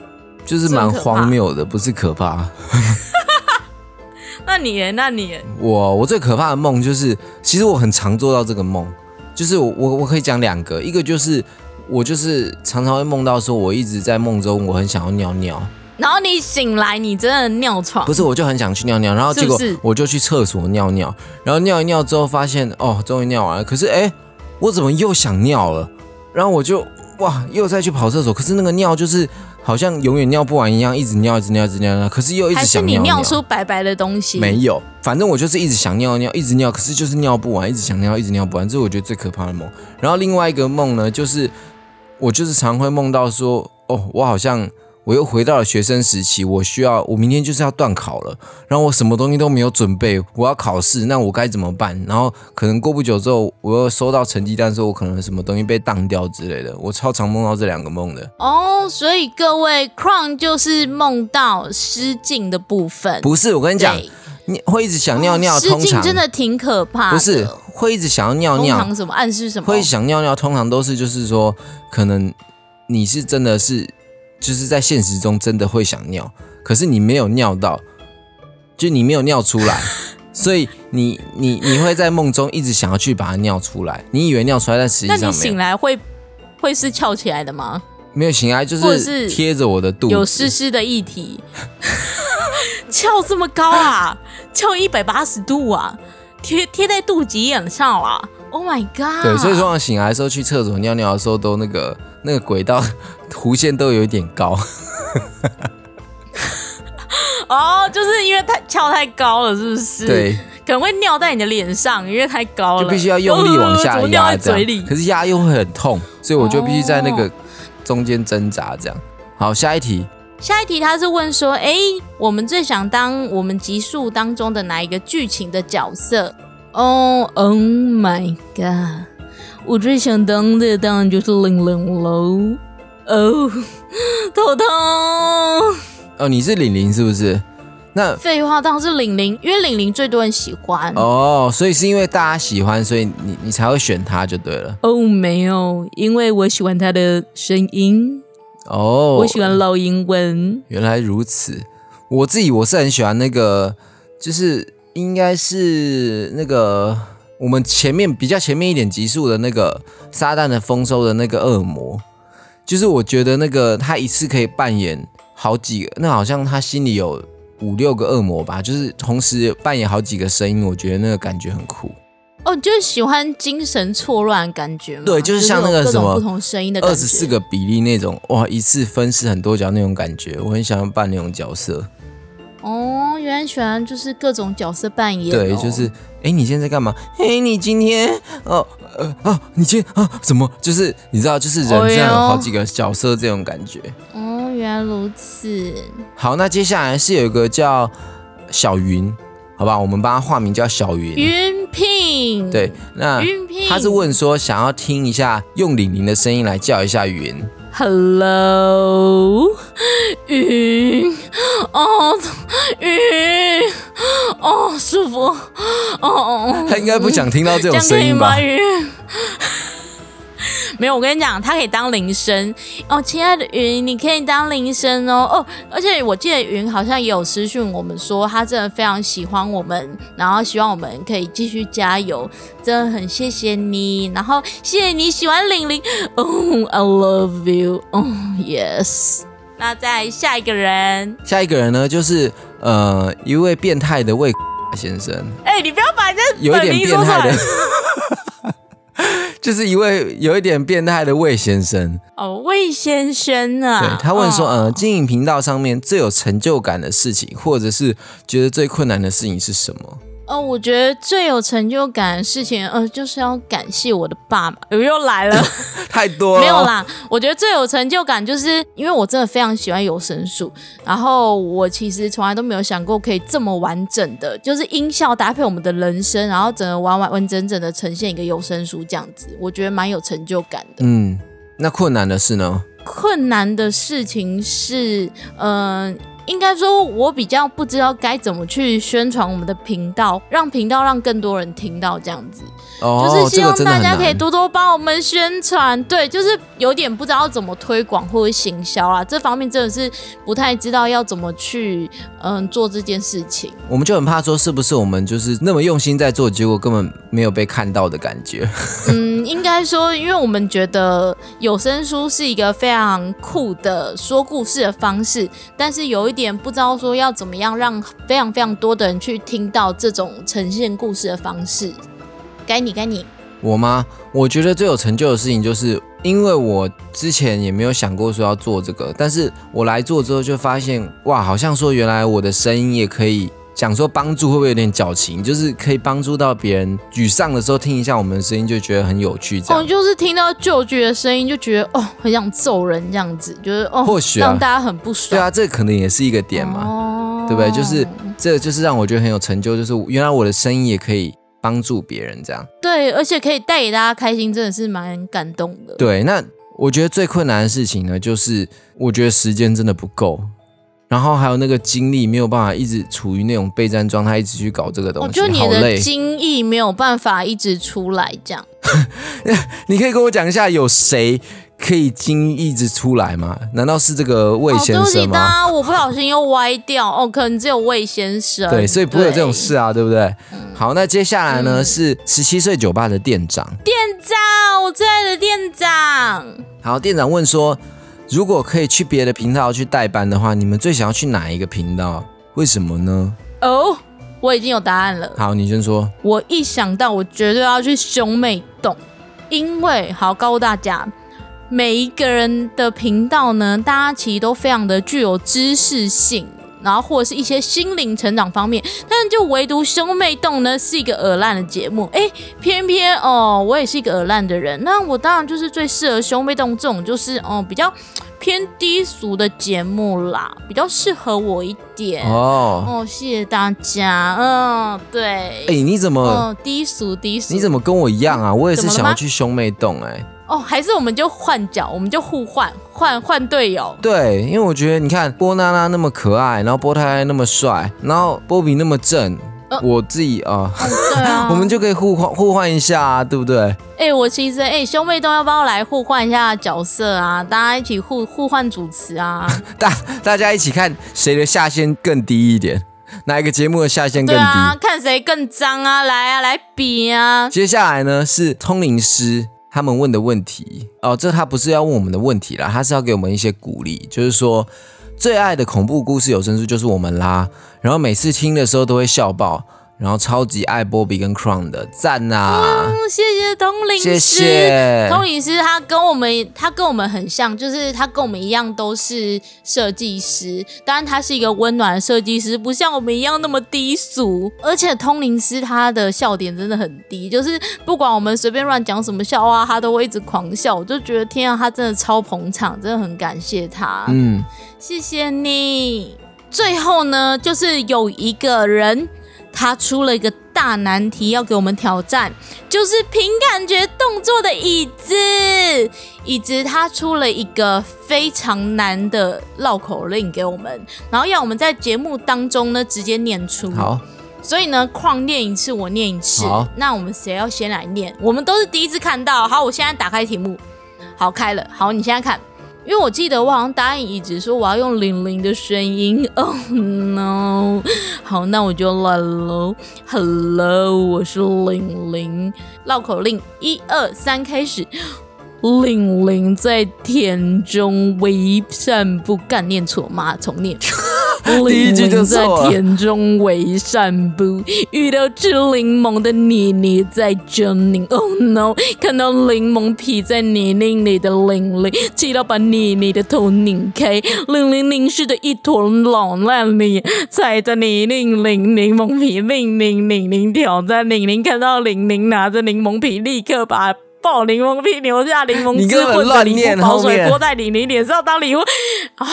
就是蛮荒谬的，不是可怕。*laughs* 那你，那你，我我最可怕的梦就是，其实我很常做到这个梦，就是我我我可以讲两个，一个就是我就是常常会梦到说，我一直在梦中，我很想要尿尿。然后你醒来，你真的尿床？不是，我就很想去尿尿，然后结果我就去厕所尿尿，然后尿一尿之后发现，哦，终于尿完了。可是哎，我怎么又想尿了？然后我就哇，又再去跑厕所，可是那个尿就是好像永远尿不完一样，一直尿，一直尿，一直尿尿，可是又一直想尿。你尿出白白的东西？没有，反正我就是一直想尿尿，一直尿，可是就是尿不完，一直想尿，一直尿不完，这是我觉得最可怕的梦。然后另外一个梦呢，就是我就是常会梦到说，哦，我好像我又回到了学生时期，我需要我明天就是要断考了，然后我什么东西都没有准备，我要考试，那我该怎么办？然后可能过不久之后，我又收到成绩单，说我可能什么东西被当掉之类的，我超常梦到这两个梦的。哦，所以各位 Crown 就是梦到失禁的部分，不是我跟你讲。你会一直想尿尿，通常真的挺可怕。不是会一直想要尿尿，通常什么暗示什么？会想尿尿，通常都是就是说，可能你是真的是就是在现实中真的会想尿，可是你没有尿到，就你没有尿出来，*laughs* 所以你你你会在梦中一直想要去把它尿出来。你以为尿出来，但实际上那你。醒来会会是翘起来的吗？没有醒来就是贴着我的肚，有湿湿的液体。*laughs* 翘这么高啊！翘一百八十度啊！贴贴在肚脐眼上了。Oh my god！对，所以说醒来的时候去厕所尿尿的时候，都那个那个轨道弧线都有一点高。哦，就是因为太翘太高了，是不是？对，可能会尿在你的脸上，因为太高了，就必须要用力往下压，这样。可是压又会很痛，所以我就必须在那个中间挣扎，这样。好，下一题。下一题，他是问说：“哎，我们最想当我们集数当中的哪一个剧情的角色？”哦，Oh my god！我最想当的当然就是玲玲喽。哦，头痛。哦，你是玲玲是不是？那废话，当然是玲玲，因为玲玲最多人喜欢。哦，所以是因为大家喜欢，所以你你才会选她就对了。哦，没有，因为我喜欢她的声音。哦，我喜欢老英文。原来如此，我自己我是很喜欢那个，就是应该是那个我们前面比较前面一点集数的那个撒旦的丰收的那个恶魔，就是我觉得那个他一次可以扮演好几个，那好像他心里有五六个恶魔吧，就是同时扮演好几个声音，我觉得那个感觉很酷。哦，就是喜欢精神错乱感觉吗？对，就是像那个什么不同声音的二十四个比例那种，哇，一次分饰很多角那种感觉，我很喜欢扮那种角色。哦，原来喜欢就是各种角色扮演。对，就是，哎，你现在干嘛？哎，你今天，哦，呃，啊，你今天啊，怎么？就是你知道，就是人这样有好几个角色这种感觉。哦，原来如此。好，那接下来是有一个叫小云。好吧，我们帮他化名叫小云。云聘。对，那他是问说，想要听一下用李宁的声音来叫一下云。Hello，云。哦，云。哦，舒服。哦哦。他应该不想听到这种声音吧？云。*laughs* 没有，我跟你讲，他可以当铃声。哦，亲爱的云，你可以当铃声哦。哦，而且我记得云好像也有私讯我们说，他真的非常喜欢我们，然后希望我们可以继续加油，真的很谢谢你，然后谢谢你喜欢玲玲，哦，*laughs* I love you，哦，Yes，那再下一个人，下一个人呢，就是呃一位变态的魏 *laughs* 先生，哎，你不要把这有一点变态的。*laughs* 就是一位有一点变态的魏先生哦，魏先生啊，对他问说，呃，经营频道上面最有成就感的事情，或者是觉得最困难的事情是什么？哦，我觉得最有成就感的事情，呃，就是要感谢我的爸爸。又来了，*laughs* 太多没有啦。我觉得最有成就感，就是因为我真的非常喜欢有声书，然后我其实从来都没有想过可以这么完整的，就是音效搭配我们的人声，然后整个完完完整整的呈现一个有声书这样子，我觉得蛮有成就感的。嗯，那困难的事呢？困难的事情是，嗯。应该说，我比较不知道该怎么去宣传我们的频道，让频道让更多人听到这样子。哦，就是希望大家可以多多帮我们宣传。对，就是有点不知道怎么推广或者行销啊，这方面真的是不太知道要怎么去嗯做这件事情。我们就很怕说，是不是我们就是那么用心在做，结果根本没有被看到的感觉。*laughs* 嗯，应该说，因为我们觉得有声书是一个非常酷的说故事的方式，但是有一点不知道说要怎么样让非常非常多的人去听到这种呈现故事的方式。该你该你，我吗？我觉得最有成就的事情，就是因为我之前也没有想过说要做这个，但是我来做之后就发现，哇，好像说原来我的声音也可以想说帮助会不会有点矫情？就是可以帮助到别人沮丧的时候听一下我们的声音，就觉得很有趣。这样，哦，就是听到旧剧的声音就觉得哦，很想揍人这样子，就是哦，或许让大家很不爽。对啊，这可能也是一个点嘛，对不对？就是这就是让我觉得很有成就，就是原来我的声音也可以帮助别人这样。对，而且可以带给大家开心，真的是蛮感动的。对，那我觉得最困难的事情呢，就是我觉得时间真的不够。然后还有那个精力没有办法一直处于那种备战状态，一直去搞这个东西，我觉得你的精力没有办法一直出来这样。*laughs* 你可以跟我讲一下，有谁可以精一直出来吗？难道是这个魏先生吗？我不小心又歪掉哦，可能只有魏先生。对，所以不会有这种事啊，对不对？好，那接下来呢是十七岁酒吧的店长。店长，我最爱的店长。好，店长问说。如果可以去别的频道去代班的话，你们最想要去哪一个频道？为什么呢？哦，我已经有答案了。好，你先说。我一想到，我绝对要去兄妹洞，因为好告诉大家，每一个人的频道呢，大家其实都非常的具有知识性。然后或者是一些心灵成长方面，但是就唯独兄妹洞呢是一个耳烂的节目，哎，偏偏哦，我也是一个耳烂的人，那我当然就是最适合兄妹洞这种就是哦比较偏低俗的节目啦，比较适合我一点哦哦，谢谢大家，嗯，对，哎，你怎么低俗低俗？你怎么跟我一样啊？我也是想要去兄妹洞，哎。哦，还是我们就换角，我们就互换，换换队友。对，因为我觉得你看波娜娜那么可爱，然后波太太那么帅，然后波比那么正，我自己啊，对啊，我们就可以互换互换一下，啊对不对？哎，我其实哎，兄妹都要不要来互换一下角色啊？大家一起互互换主持啊？*laughs* 大大家一起看谁的下限更低一点，哪一个节目的下限更低？看谁更脏啊？来啊，来比啊！接下来呢是通灵师。他们问的问题哦，这他不是要问我们的问题啦，他是要给我们一些鼓励，就是说最爱的恐怖故事有声书就是我们啦，然后每次听的时候都会笑爆。然后超级爱波比跟 Crown 的赞呐！谢谢通灵师，谢谢通灵师，他跟我们他跟我们很像，就是他跟我们一样都是设计师，当然他是一个温暖的设计师，不像我们一样那么低俗。而且通灵师他的笑点真的很低，就是不管我们随便乱讲什么笑话，他都会一直狂笑。我就觉得天啊，他真的超捧场，真的很感谢他。嗯，谢谢你。最后呢，就是有一个人。他出了一个大难题要给我们挑战，就是凭感觉动作的椅子。椅子他出了一个非常难的绕口令给我们，然后要我们在节目当中呢直接念出。好，所以呢，旷念一次，我念一次。那我们谁要先来念？我们都是第一次看到。好，我现在打开题目，好开了。好，你现在看。因为我记得我好像答应一直说我要用玲玲的声音，*laughs* Oh no！好，那我就来喽。Hello，我是玲玲。绕口令，一二三，开始。玲玲在田中微散步，干念错吗？重念。玲玲在田中为散步，遇到吃柠檬的妮妮在狰狞。Oh no！看到柠檬皮在泥泞里的玲玲，气到把妮妮的头拧开。玲玲凝视着一坨老烂泥，踩着泥泞里柠檬皮，玲玲玲玲挑战玲玲，看到玲玲拿着柠檬皮，立刻把。爆柠檬皮，留下柠檬汁混在礼物跑水泼在玲玲脸上当礼物啊！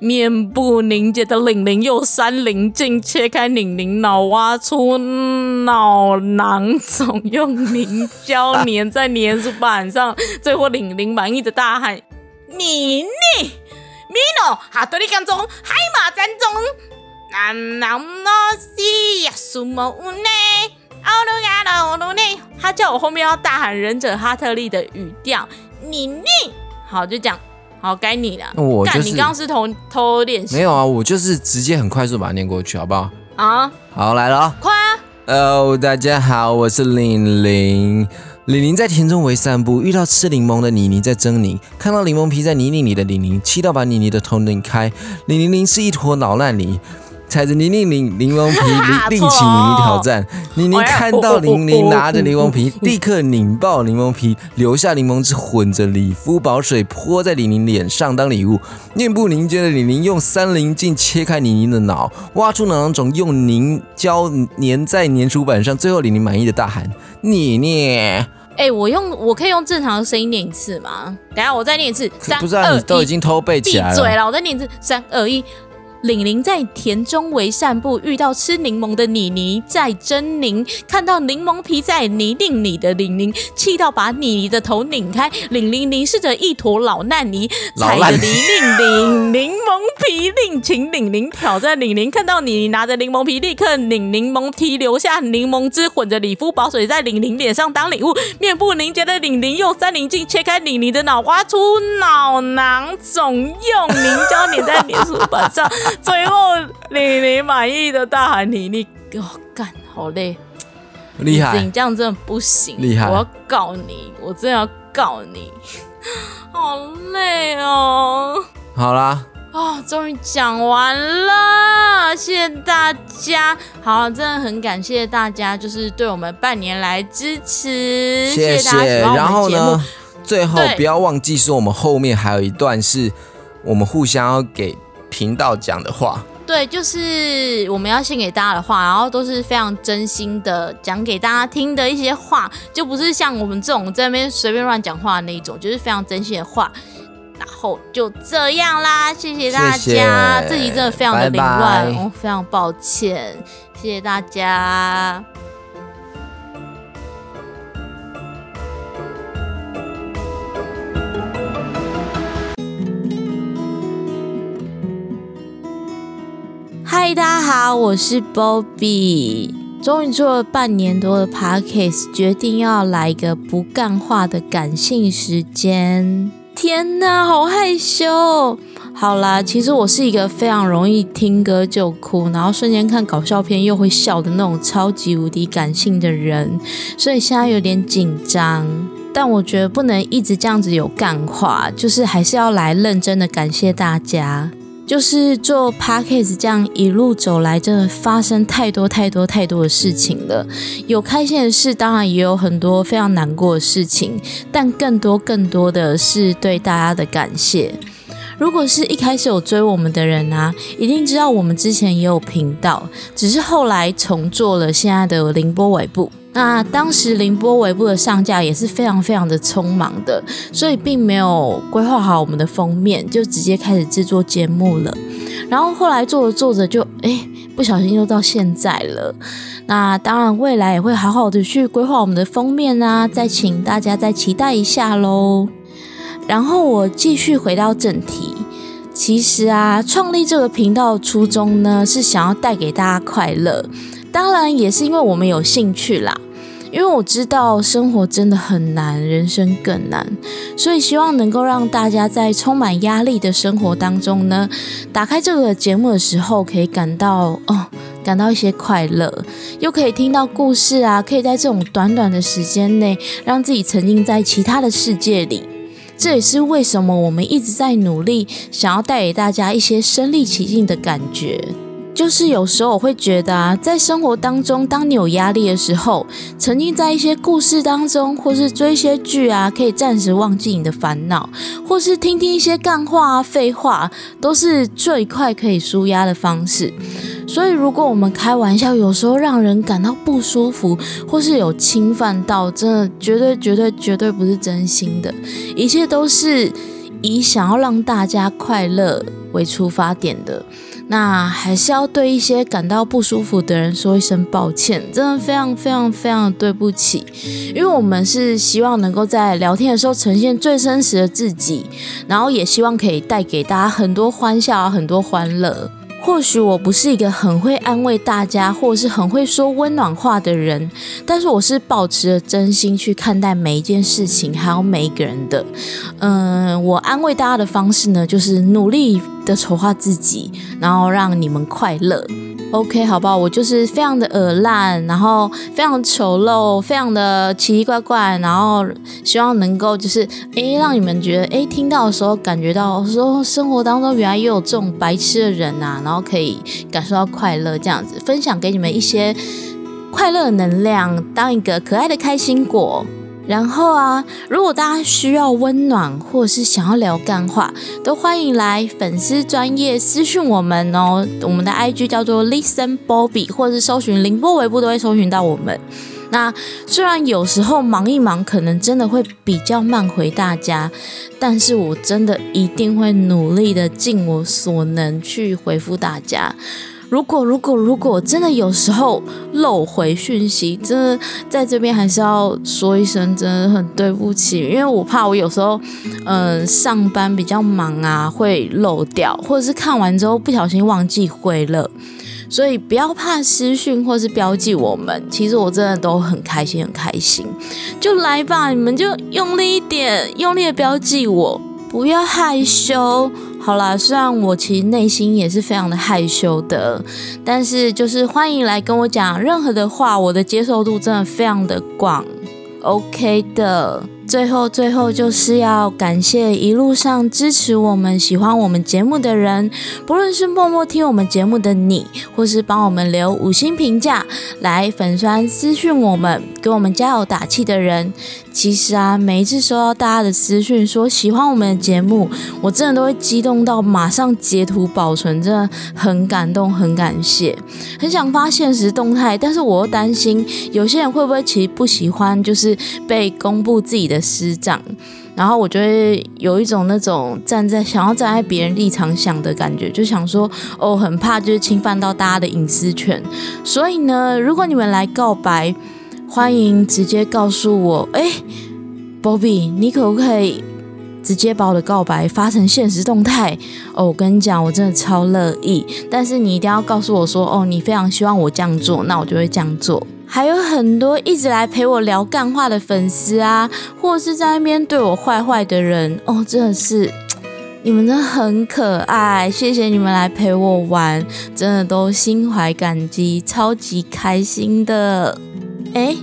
面部凝结的玲玲又三棱镜切开玲玲脑，挖出脑囊肿，用凝胶粘在粘鼠板上，最后玲玲满意的大喊：“妮妮，米诺，哈多利干中，海马战中，南南诺西亚苏莫乌内。”奥鲁亚的奥鲁内，他叫我后面要大喊忍者哈特利的语调，你你好就讲好该你了。我就是你刚刚是偷偷练习，没有啊，我就是直接很快速把它念过去，好不好？啊，好来了，快啊！哦，大家好，我是玲玲。玲玲在田中围散步，遇到吃柠檬的妮妮在狰狞，看到柠檬皮在泥泞里的玲玲，气到把妮妮的头拧开。李宁宁是一坨老烂泥。踩着宁宁柠柠檬皮另请宁宁挑战。宁宁看到宁宁拿着柠檬皮，立刻拧爆柠檬皮，留下柠檬汁混着理肤宝水泼在宁宁脸上当礼物。面部凝结的宁宁用三棱镜切开宁宁的脑，挖出囊肿，用凝胶粘在粘鼠板上。最后宁宁满意的大喊：“念念。”哎，我用我可以用正常的声音念一次吗？等下我再念一次。三二一，都已经偷背起来了。闭嘴了，我再念一次。三二一。玲玲在田中围散步，遇到吃柠檬的妮妮在狰狞，看到柠檬皮在泥泞里的玲玲，气到把妮妮的头拧开。玲玲凝视着一坨老烂泥，踩着泥泞领柠檬皮，另请玲玲挑战。玲玲看到妮妮拿着柠檬皮，立刻拧柠檬皮，留下柠檬汁混着理肤宝水在玲玲脸上当礼物。面部凝结的玲玲用三棱镜切开玲玲的脑，瓜出脑囊肿，用凝胶粘在脸书板上。*laughs* 最后，你你满意的大喊：“你你给我干，好累，厉害！你这样真的不行，厉害！我要告你，我真的要告你，*laughs* 好累哦。”好啦，啊，终于讲完了，谢谢大家。好，真的很感谢大家，就是对我们半年来支持，谢谢大家。然后呢，最后不要忘记说，我们后面还有一段是我们互相要给。频道讲的话，对，就是我们要献给大家的话，然后都是非常真心的讲给大家听的一些话，就不是像我们这种在那边随便乱讲话的那一种，就是非常真心的话。然后就这样啦，谢谢大家，这集真的非常的凌乱，哦，非常抱歉，谢谢大家。嗨，大家好，我是 Bobby。终于做了半年多的 Podcast，决定要来一个不干话的感性时间。天哪，好害羞！好啦，其实我是一个非常容易听歌就哭，然后瞬间看搞笑片又会笑的那种超级无敌感性的人，所以现在有点紧张。但我觉得不能一直这样子有干话，就是还是要来认真的感谢大家。就是做 podcast 这样一路走来，真的发生太多太多太多的事情了。有开心的事，当然也有很多非常难过的事情，但更多更多的是对大家的感谢。如果是一开始有追我们的人啊，一定知道我们之前也有频道，只是后来重做了现在的凌波尾部。那当时凌波尾部的上架也是非常非常的匆忙的，所以并没有规划好我们的封面，就直接开始制作节目了。然后后来做着做着就哎，不小心又到现在了。那当然未来也会好好的去规划我们的封面啊，再请大家再期待一下喽。然后我继续回到正题，其实啊，创立这个频道初衷呢，是想要带给大家快乐，当然也是因为我们有兴趣啦。因为我知道生活真的很难，人生更难，所以希望能够让大家在充满压力的生活当中呢，打开这个节目的时候，可以感到哦，感到一些快乐，又可以听到故事啊，可以在这种短短的时间内，让自己沉浸在其他的世界里。这也是为什么我们一直在努力，想要带给大家一些身临其境的感觉。就是有时候我会觉得啊，在生活当中，当你有压力的时候，沉浸在一些故事当中，或是追一些剧啊，可以暂时忘记你的烦恼，或是听听一些干话啊、废话，都是最快可以舒压的方式。所以，如果我们开玩笑，有时候让人感到不舒服，或是有侵犯到，真的绝对、绝对、绝对不是真心的，一切都是以想要让大家快乐为出发点的。那还是要对一些感到不舒服的人说一声抱歉，真的非常非常非常对不起，因为我们是希望能够在聊天的时候呈现最真实的自己，然后也希望可以带给大家很多欢笑、很多欢乐。或许我不是一个很会安慰大家，或是很会说温暖话的人，但是我是保持着真心去看待每一件事情，还有每一个人的。嗯，我安慰大家的方式呢，就是努力的筹划自己，然后让你们快乐。OK，好不好？我就是非常的耳烂，然后非常丑陋，非常的奇奇怪怪，然后希望能够就是诶，让你们觉得诶，听到的时候感觉到说生活当中原来也有这种白痴的人呐，然后可以感受到快乐，这样子分享给你们一些快乐能量，当一个可爱的开心果。然后啊，如果大家需要温暖，或是想要聊干话，都欢迎来粉丝专业私讯我们哦。我们的 IG 叫做 Listen Bobby，或者是搜寻凌波微步都会搜寻到我们。那虽然有时候忙一忙，可能真的会比较慢回大家，但是我真的一定会努力的尽我所能去回复大家。如果如果如果真的有时候漏回讯息，真的在这边还是要说一声，真的很对不起，因为我怕我有时候嗯上班比较忙啊，会漏掉，或者是看完之后不小心忘记回了，所以不要怕私讯或是标记我们，其实我真的都很开心很开心，就来吧，你们就用力一点，用力的标记我，不要害羞。好啦，虽然我其实内心也是非常的害羞的，但是就是欢迎来跟我讲任何的话，我的接受度真的非常的广，OK 的。最后，最后就是要感谢一路上支持我们、喜欢我们节目的人，不论是默默听我们节目的你，或是帮我们留五星评价、来粉酸私讯我们、给我们加油打气的人。其实啊，每一次收到大家的私讯说喜欢我们的节目，我真的都会激动到马上截图保存，真的很感动、很感谢，很想发现实动态，但是我又担心有些人会不会其实不喜欢，就是被公布自己的师长，然后我就会有一种那种站在想要站在别人立场想的感觉，就想说哦，很怕就是侵犯到大家的隐私权，所以呢，如果你们来告白。欢迎直接告诉我，哎，Bobby，你可不可以直接把我的告白发成现实动态？哦，我跟你讲，我真的超乐意。但是你一定要告诉我说，哦，你非常希望我这样做，那我就会这样做。还有很多一直来陪我聊干话的粉丝啊，或者是在那边对我坏坏的人，哦，真的是，你们真的很可爱，谢谢你们来陪我玩，真的都心怀感激，超级开心的。哎，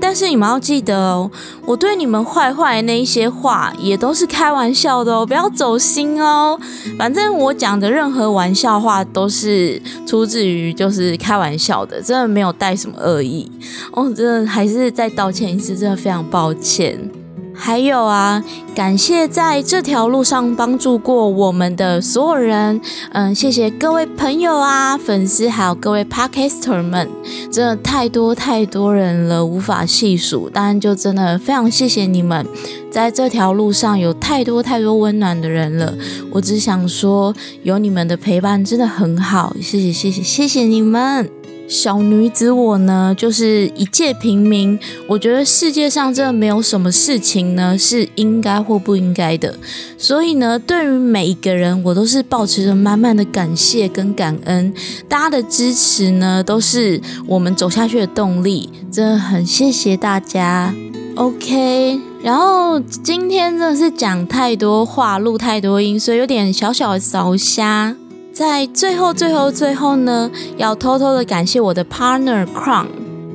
但是你们要记得哦，我对你们坏坏的那一些话也都是开玩笑的哦，不要走心哦。反正我讲的任何玩笑话都是出自于就是开玩笑的，真的没有带什么恶意哦。真的还是再道歉一次，真的非常抱歉。还有啊，感谢在这条路上帮助过我们的所有人，嗯，谢谢各位朋友啊、粉丝，还有各位 Podcaster 们，真的太多太多人了，无法细数。当然，就真的非常谢谢你们，在这条路上有太多太多温暖的人了。我只想说，有你们的陪伴真的很好，谢谢谢谢谢谢你们。小女子我呢，就是一介平民。我觉得世界上真的没有什么事情呢是应该或不应该的。所以呢，对于每一个人，我都是保持着满满的感谢跟感恩。大家的支持呢，都是我们走下去的动力。真的很谢谢大家。OK，然后今天真的是讲太多话，录太多音，所以有点小小的烧瞎。在最后、最后、最后呢，要偷偷的感谢我的 partner Crown，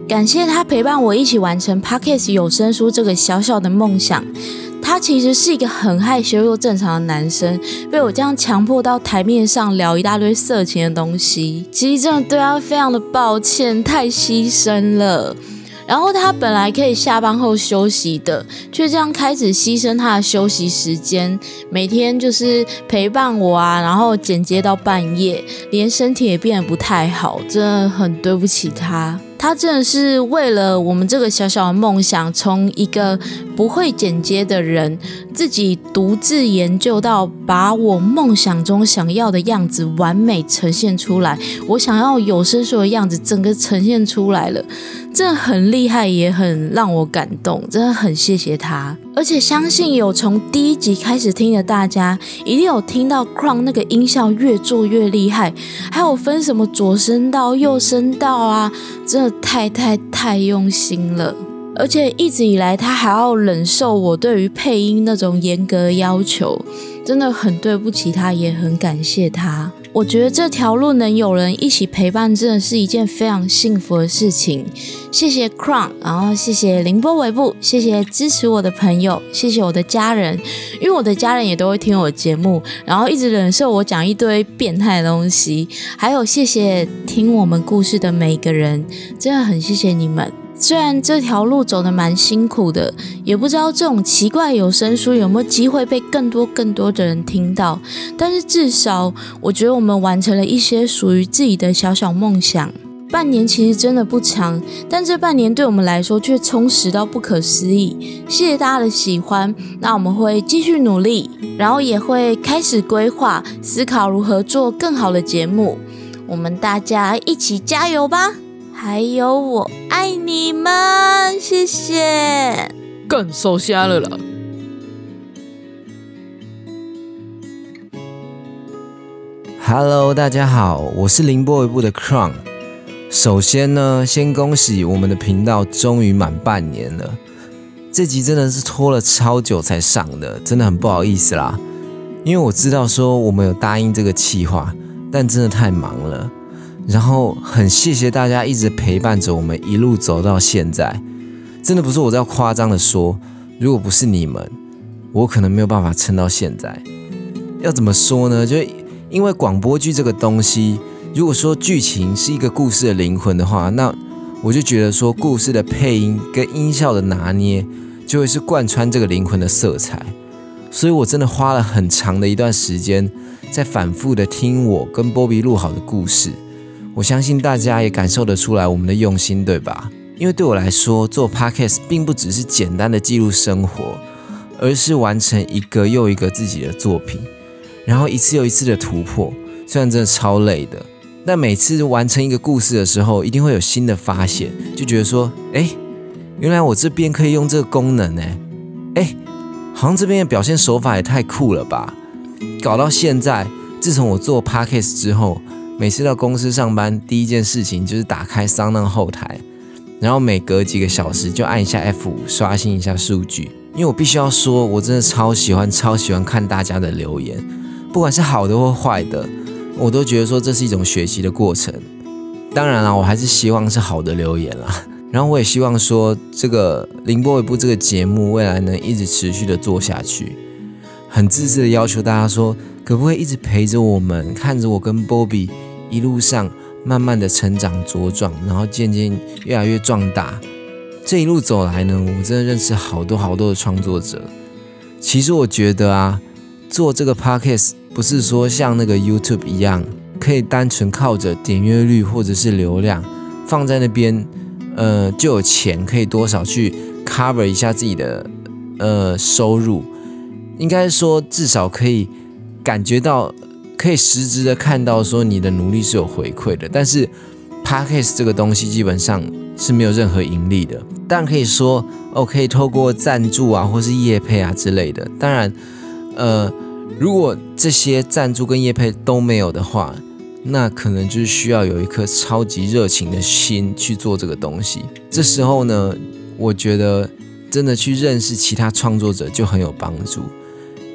感谢他陪伴我一起完成 Pockets 有声书这个小小的梦想。他其实是一个很害羞又正常的男生，被我这样强迫到台面上聊一大堆色情的东西，其实真的对他非常的抱歉，太牺牲了。然后他本来可以下班后休息的，却这样开始牺牲他的休息时间，每天就是陪伴我啊，然后剪接到半夜，连身体也变得不太好，真的很对不起他。他真的是为了我们这个小小的梦想，从一个不会剪接的人，自己独自研究到把我梦想中想要的样子完美呈现出来。我想要有声书的样子，整个呈现出来了。真的很厉害，也很让我感动，真的很谢谢他。而且相信有从第一集开始听的大家，一定有听到 Crown 那个音效越做越厉害，还有分什么左声道、右声道啊，真的太太太用心了。而且一直以来他还要忍受我对于配音那种严格要求，真的很对不起他，也很感谢他。我觉得这条路能有人一起陪伴，真的是一件非常幸福的事情。谢谢 Crown，然后谢谢凌波尾部，谢谢支持我的朋友，谢谢我的家人，因为我的家人也都会听我节目，然后一直忍受我讲一堆变态的东西。还有谢谢听我们故事的每一个人，真的很谢谢你们。虽然这条路走得蛮辛苦的，也不知道这种奇怪有声书有没有机会被更多更多的人听到，但是至少我觉得我们完成了一些属于自己的小小梦想。半年其实真的不长，但这半年对我们来说却充实到不可思议。谢谢大家的喜欢，那我们会继续努力，然后也会开始规划思考如何做更好的节目。我们大家一起加油吧！还有我爱你们，谢谢。更收瞎了啦。Hello，大家好，我是凌波一步的 Crown。首先呢，先恭喜我们的频道终于满半年了。这集真的是拖了超久才上的，真的很不好意思啦。因为我知道说我们有答应这个计划，但真的太忙了。然后很谢谢大家一直陪伴着我们一路走到现在，真的不是我在夸张的说，如果不是你们，我可能没有办法撑到现在。要怎么说呢？就因为广播剧这个东西，如果说剧情是一个故事的灵魂的话，那我就觉得说故事的配音跟音效的拿捏，就会是贯穿这个灵魂的色彩。所以我真的花了很长的一段时间，在反复的听我跟波比录好的故事。我相信大家也感受得出来我们的用心，对吧？因为对我来说，做 podcast 并不只是简单的记录生活，而是完成一个又一个自己的作品，然后一次又一次的突破。虽然真的超累的，但每次完成一个故事的时候，一定会有新的发现，就觉得说，哎，原来我这边可以用这个功能呢，哎，好像这边的表现手法也太酷了吧！搞到现在，自从我做 podcast 之后。每次到公司上班，第一件事情就是打开桑浪后台，然后每隔几个小时就按一下 F 五刷新一下数据。因为我必须要说，我真的超喜欢、超喜欢看大家的留言，不管是好的或坏的，我都觉得说这是一种学习的过程。当然了，我还是希望是好的留言啦。然后我也希望说，这个凌波一部这个节目未来能一直持续的做下去。很自私的要求大家说，可不可以一直陪着我们，看着我跟波比。一路上慢慢的成长茁壮，然后渐渐越来越壮大。这一路走来呢，我真的认识好多好多的创作者。其实我觉得啊，做这个 podcast 不是说像那个 YouTube 一样，可以单纯靠着点阅率或者是流量放在那边，呃，就有钱可以多少去 cover 一下自己的呃收入。应该说至少可以感觉到。可以实质的看到说你的努力是有回馈的，但是 podcast 这个东西基本上是没有任何盈利的。当然可以说哦，可以透过赞助啊，或是业配啊之类的。当然，呃，如果这些赞助跟业配都没有的话，那可能就是需要有一颗超级热情的心去做这个东西。这时候呢，我觉得真的去认识其他创作者就很有帮助，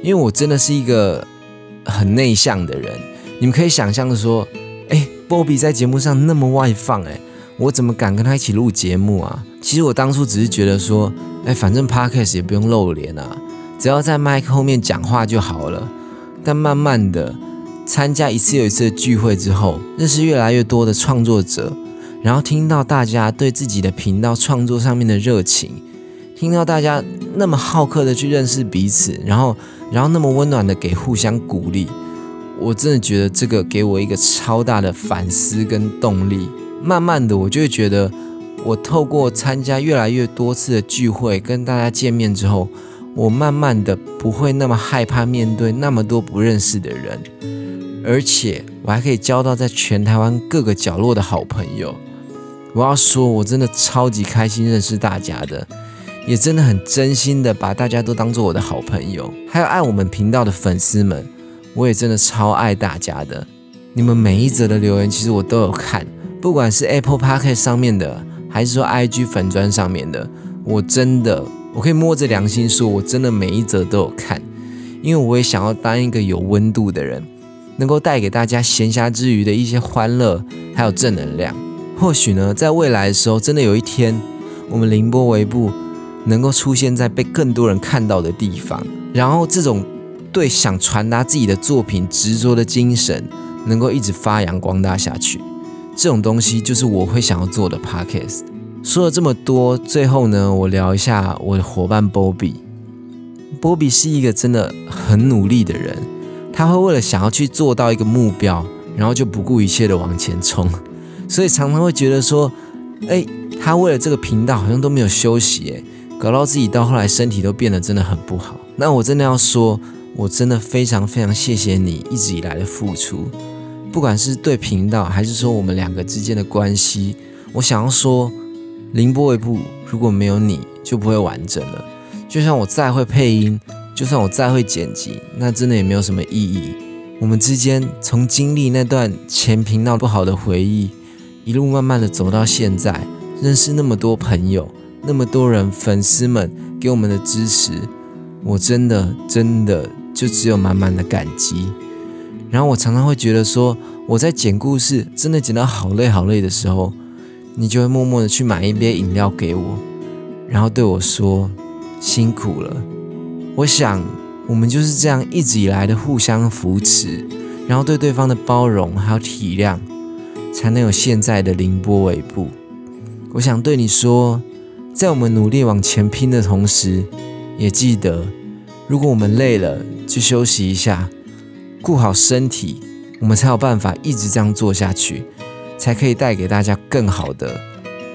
因为我真的是一个。很内向的人，你们可以想象的说，哎，波比在节目上那么外放，哎，我怎么敢跟他一起录节目啊？其实我当初只是觉得说，哎，反正 podcast 也不用露脸啊，只要在麦克后面讲话就好了。但慢慢的参加一次又一次的聚会之后，认识越来越多的创作者，然后听到大家对自己的频道创作上面的热情，听到大家那么好客的去认识彼此，然后。然后那么温暖的给互相鼓励，我真的觉得这个给我一个超大的反思跟动力。慢慢的，我就会觉得，我透过参加越来越多次的聚会，跟大家见面之后，我慢慢的不会那么害怕面对那么多不认识的人，而且我还可以交到在全台湾各个角落的好朋友。我要说，我真的超级开心认识大家的。也真的很真心的把大家都当做我的好朋友，还有爱我们频道的粉丝们，我也真的超爱大家的。你们每一则的留言，其实我都有看，不管是 Apple Podcast 上面的，还是说 IG 粉砖上面的，我真的我可以摸着良心说，我真的每一则都有看，因为我也想要当一个有温度的人，能够带给大家闲暇之余的一些欢乐，还有正能量。或许呢，在未来的时候，真的有一天，我们凌波微步能够出现在被更多人看到的地方，然后这种对想传达自己的作品执着的精神，能够一直发扬光大下去。这种东西就是我会想要做的 podcast。说了这么多，最后呢，我聊一下我的伙伴 Bobby。BOBY 是一个真的很努力的人，他会为了想要去做到一个目标，然后就不顾一切的往前冲，所以常常会觉得说，哎，他为了这个频道好像都没有休息，哎，搞到自己到后来身体都变得真的很不好。那我真的要说，我真的非常非常谢谢你一直以来的付出。不管是对频道，还是说我们两个之间的关系，我想要说，凌波微步如果没有你就不会完整了。就算我再会配音，就算我再会剪辑，那真的也没有什么意义。我们之间从经历那段前频道不好的回忆，一路慢慢的走到现在，认识那么多朋友，那么多人粉丝们给我们的支持，我真的真的就只有满满的感激。然后我常常会觉得说，我在剪故事，真的剪到好累好累的时候，你就会默默的去买一杯饮料给我，然后对我说辛苦了。我想我们就是这样一直以来的互相扶持，然后对对方的包容还有体谅，才能有现在的凌波尾部。我想对你说，在我们努力往前拼的同时，也记得，如果我们累了，去休息一下。顾好身体，我们才有办法一直这样做下去，才可以带给大家更好的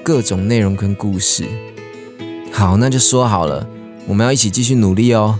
各种内容跟故事。好，那就说好了，我们要一起继续努力哦。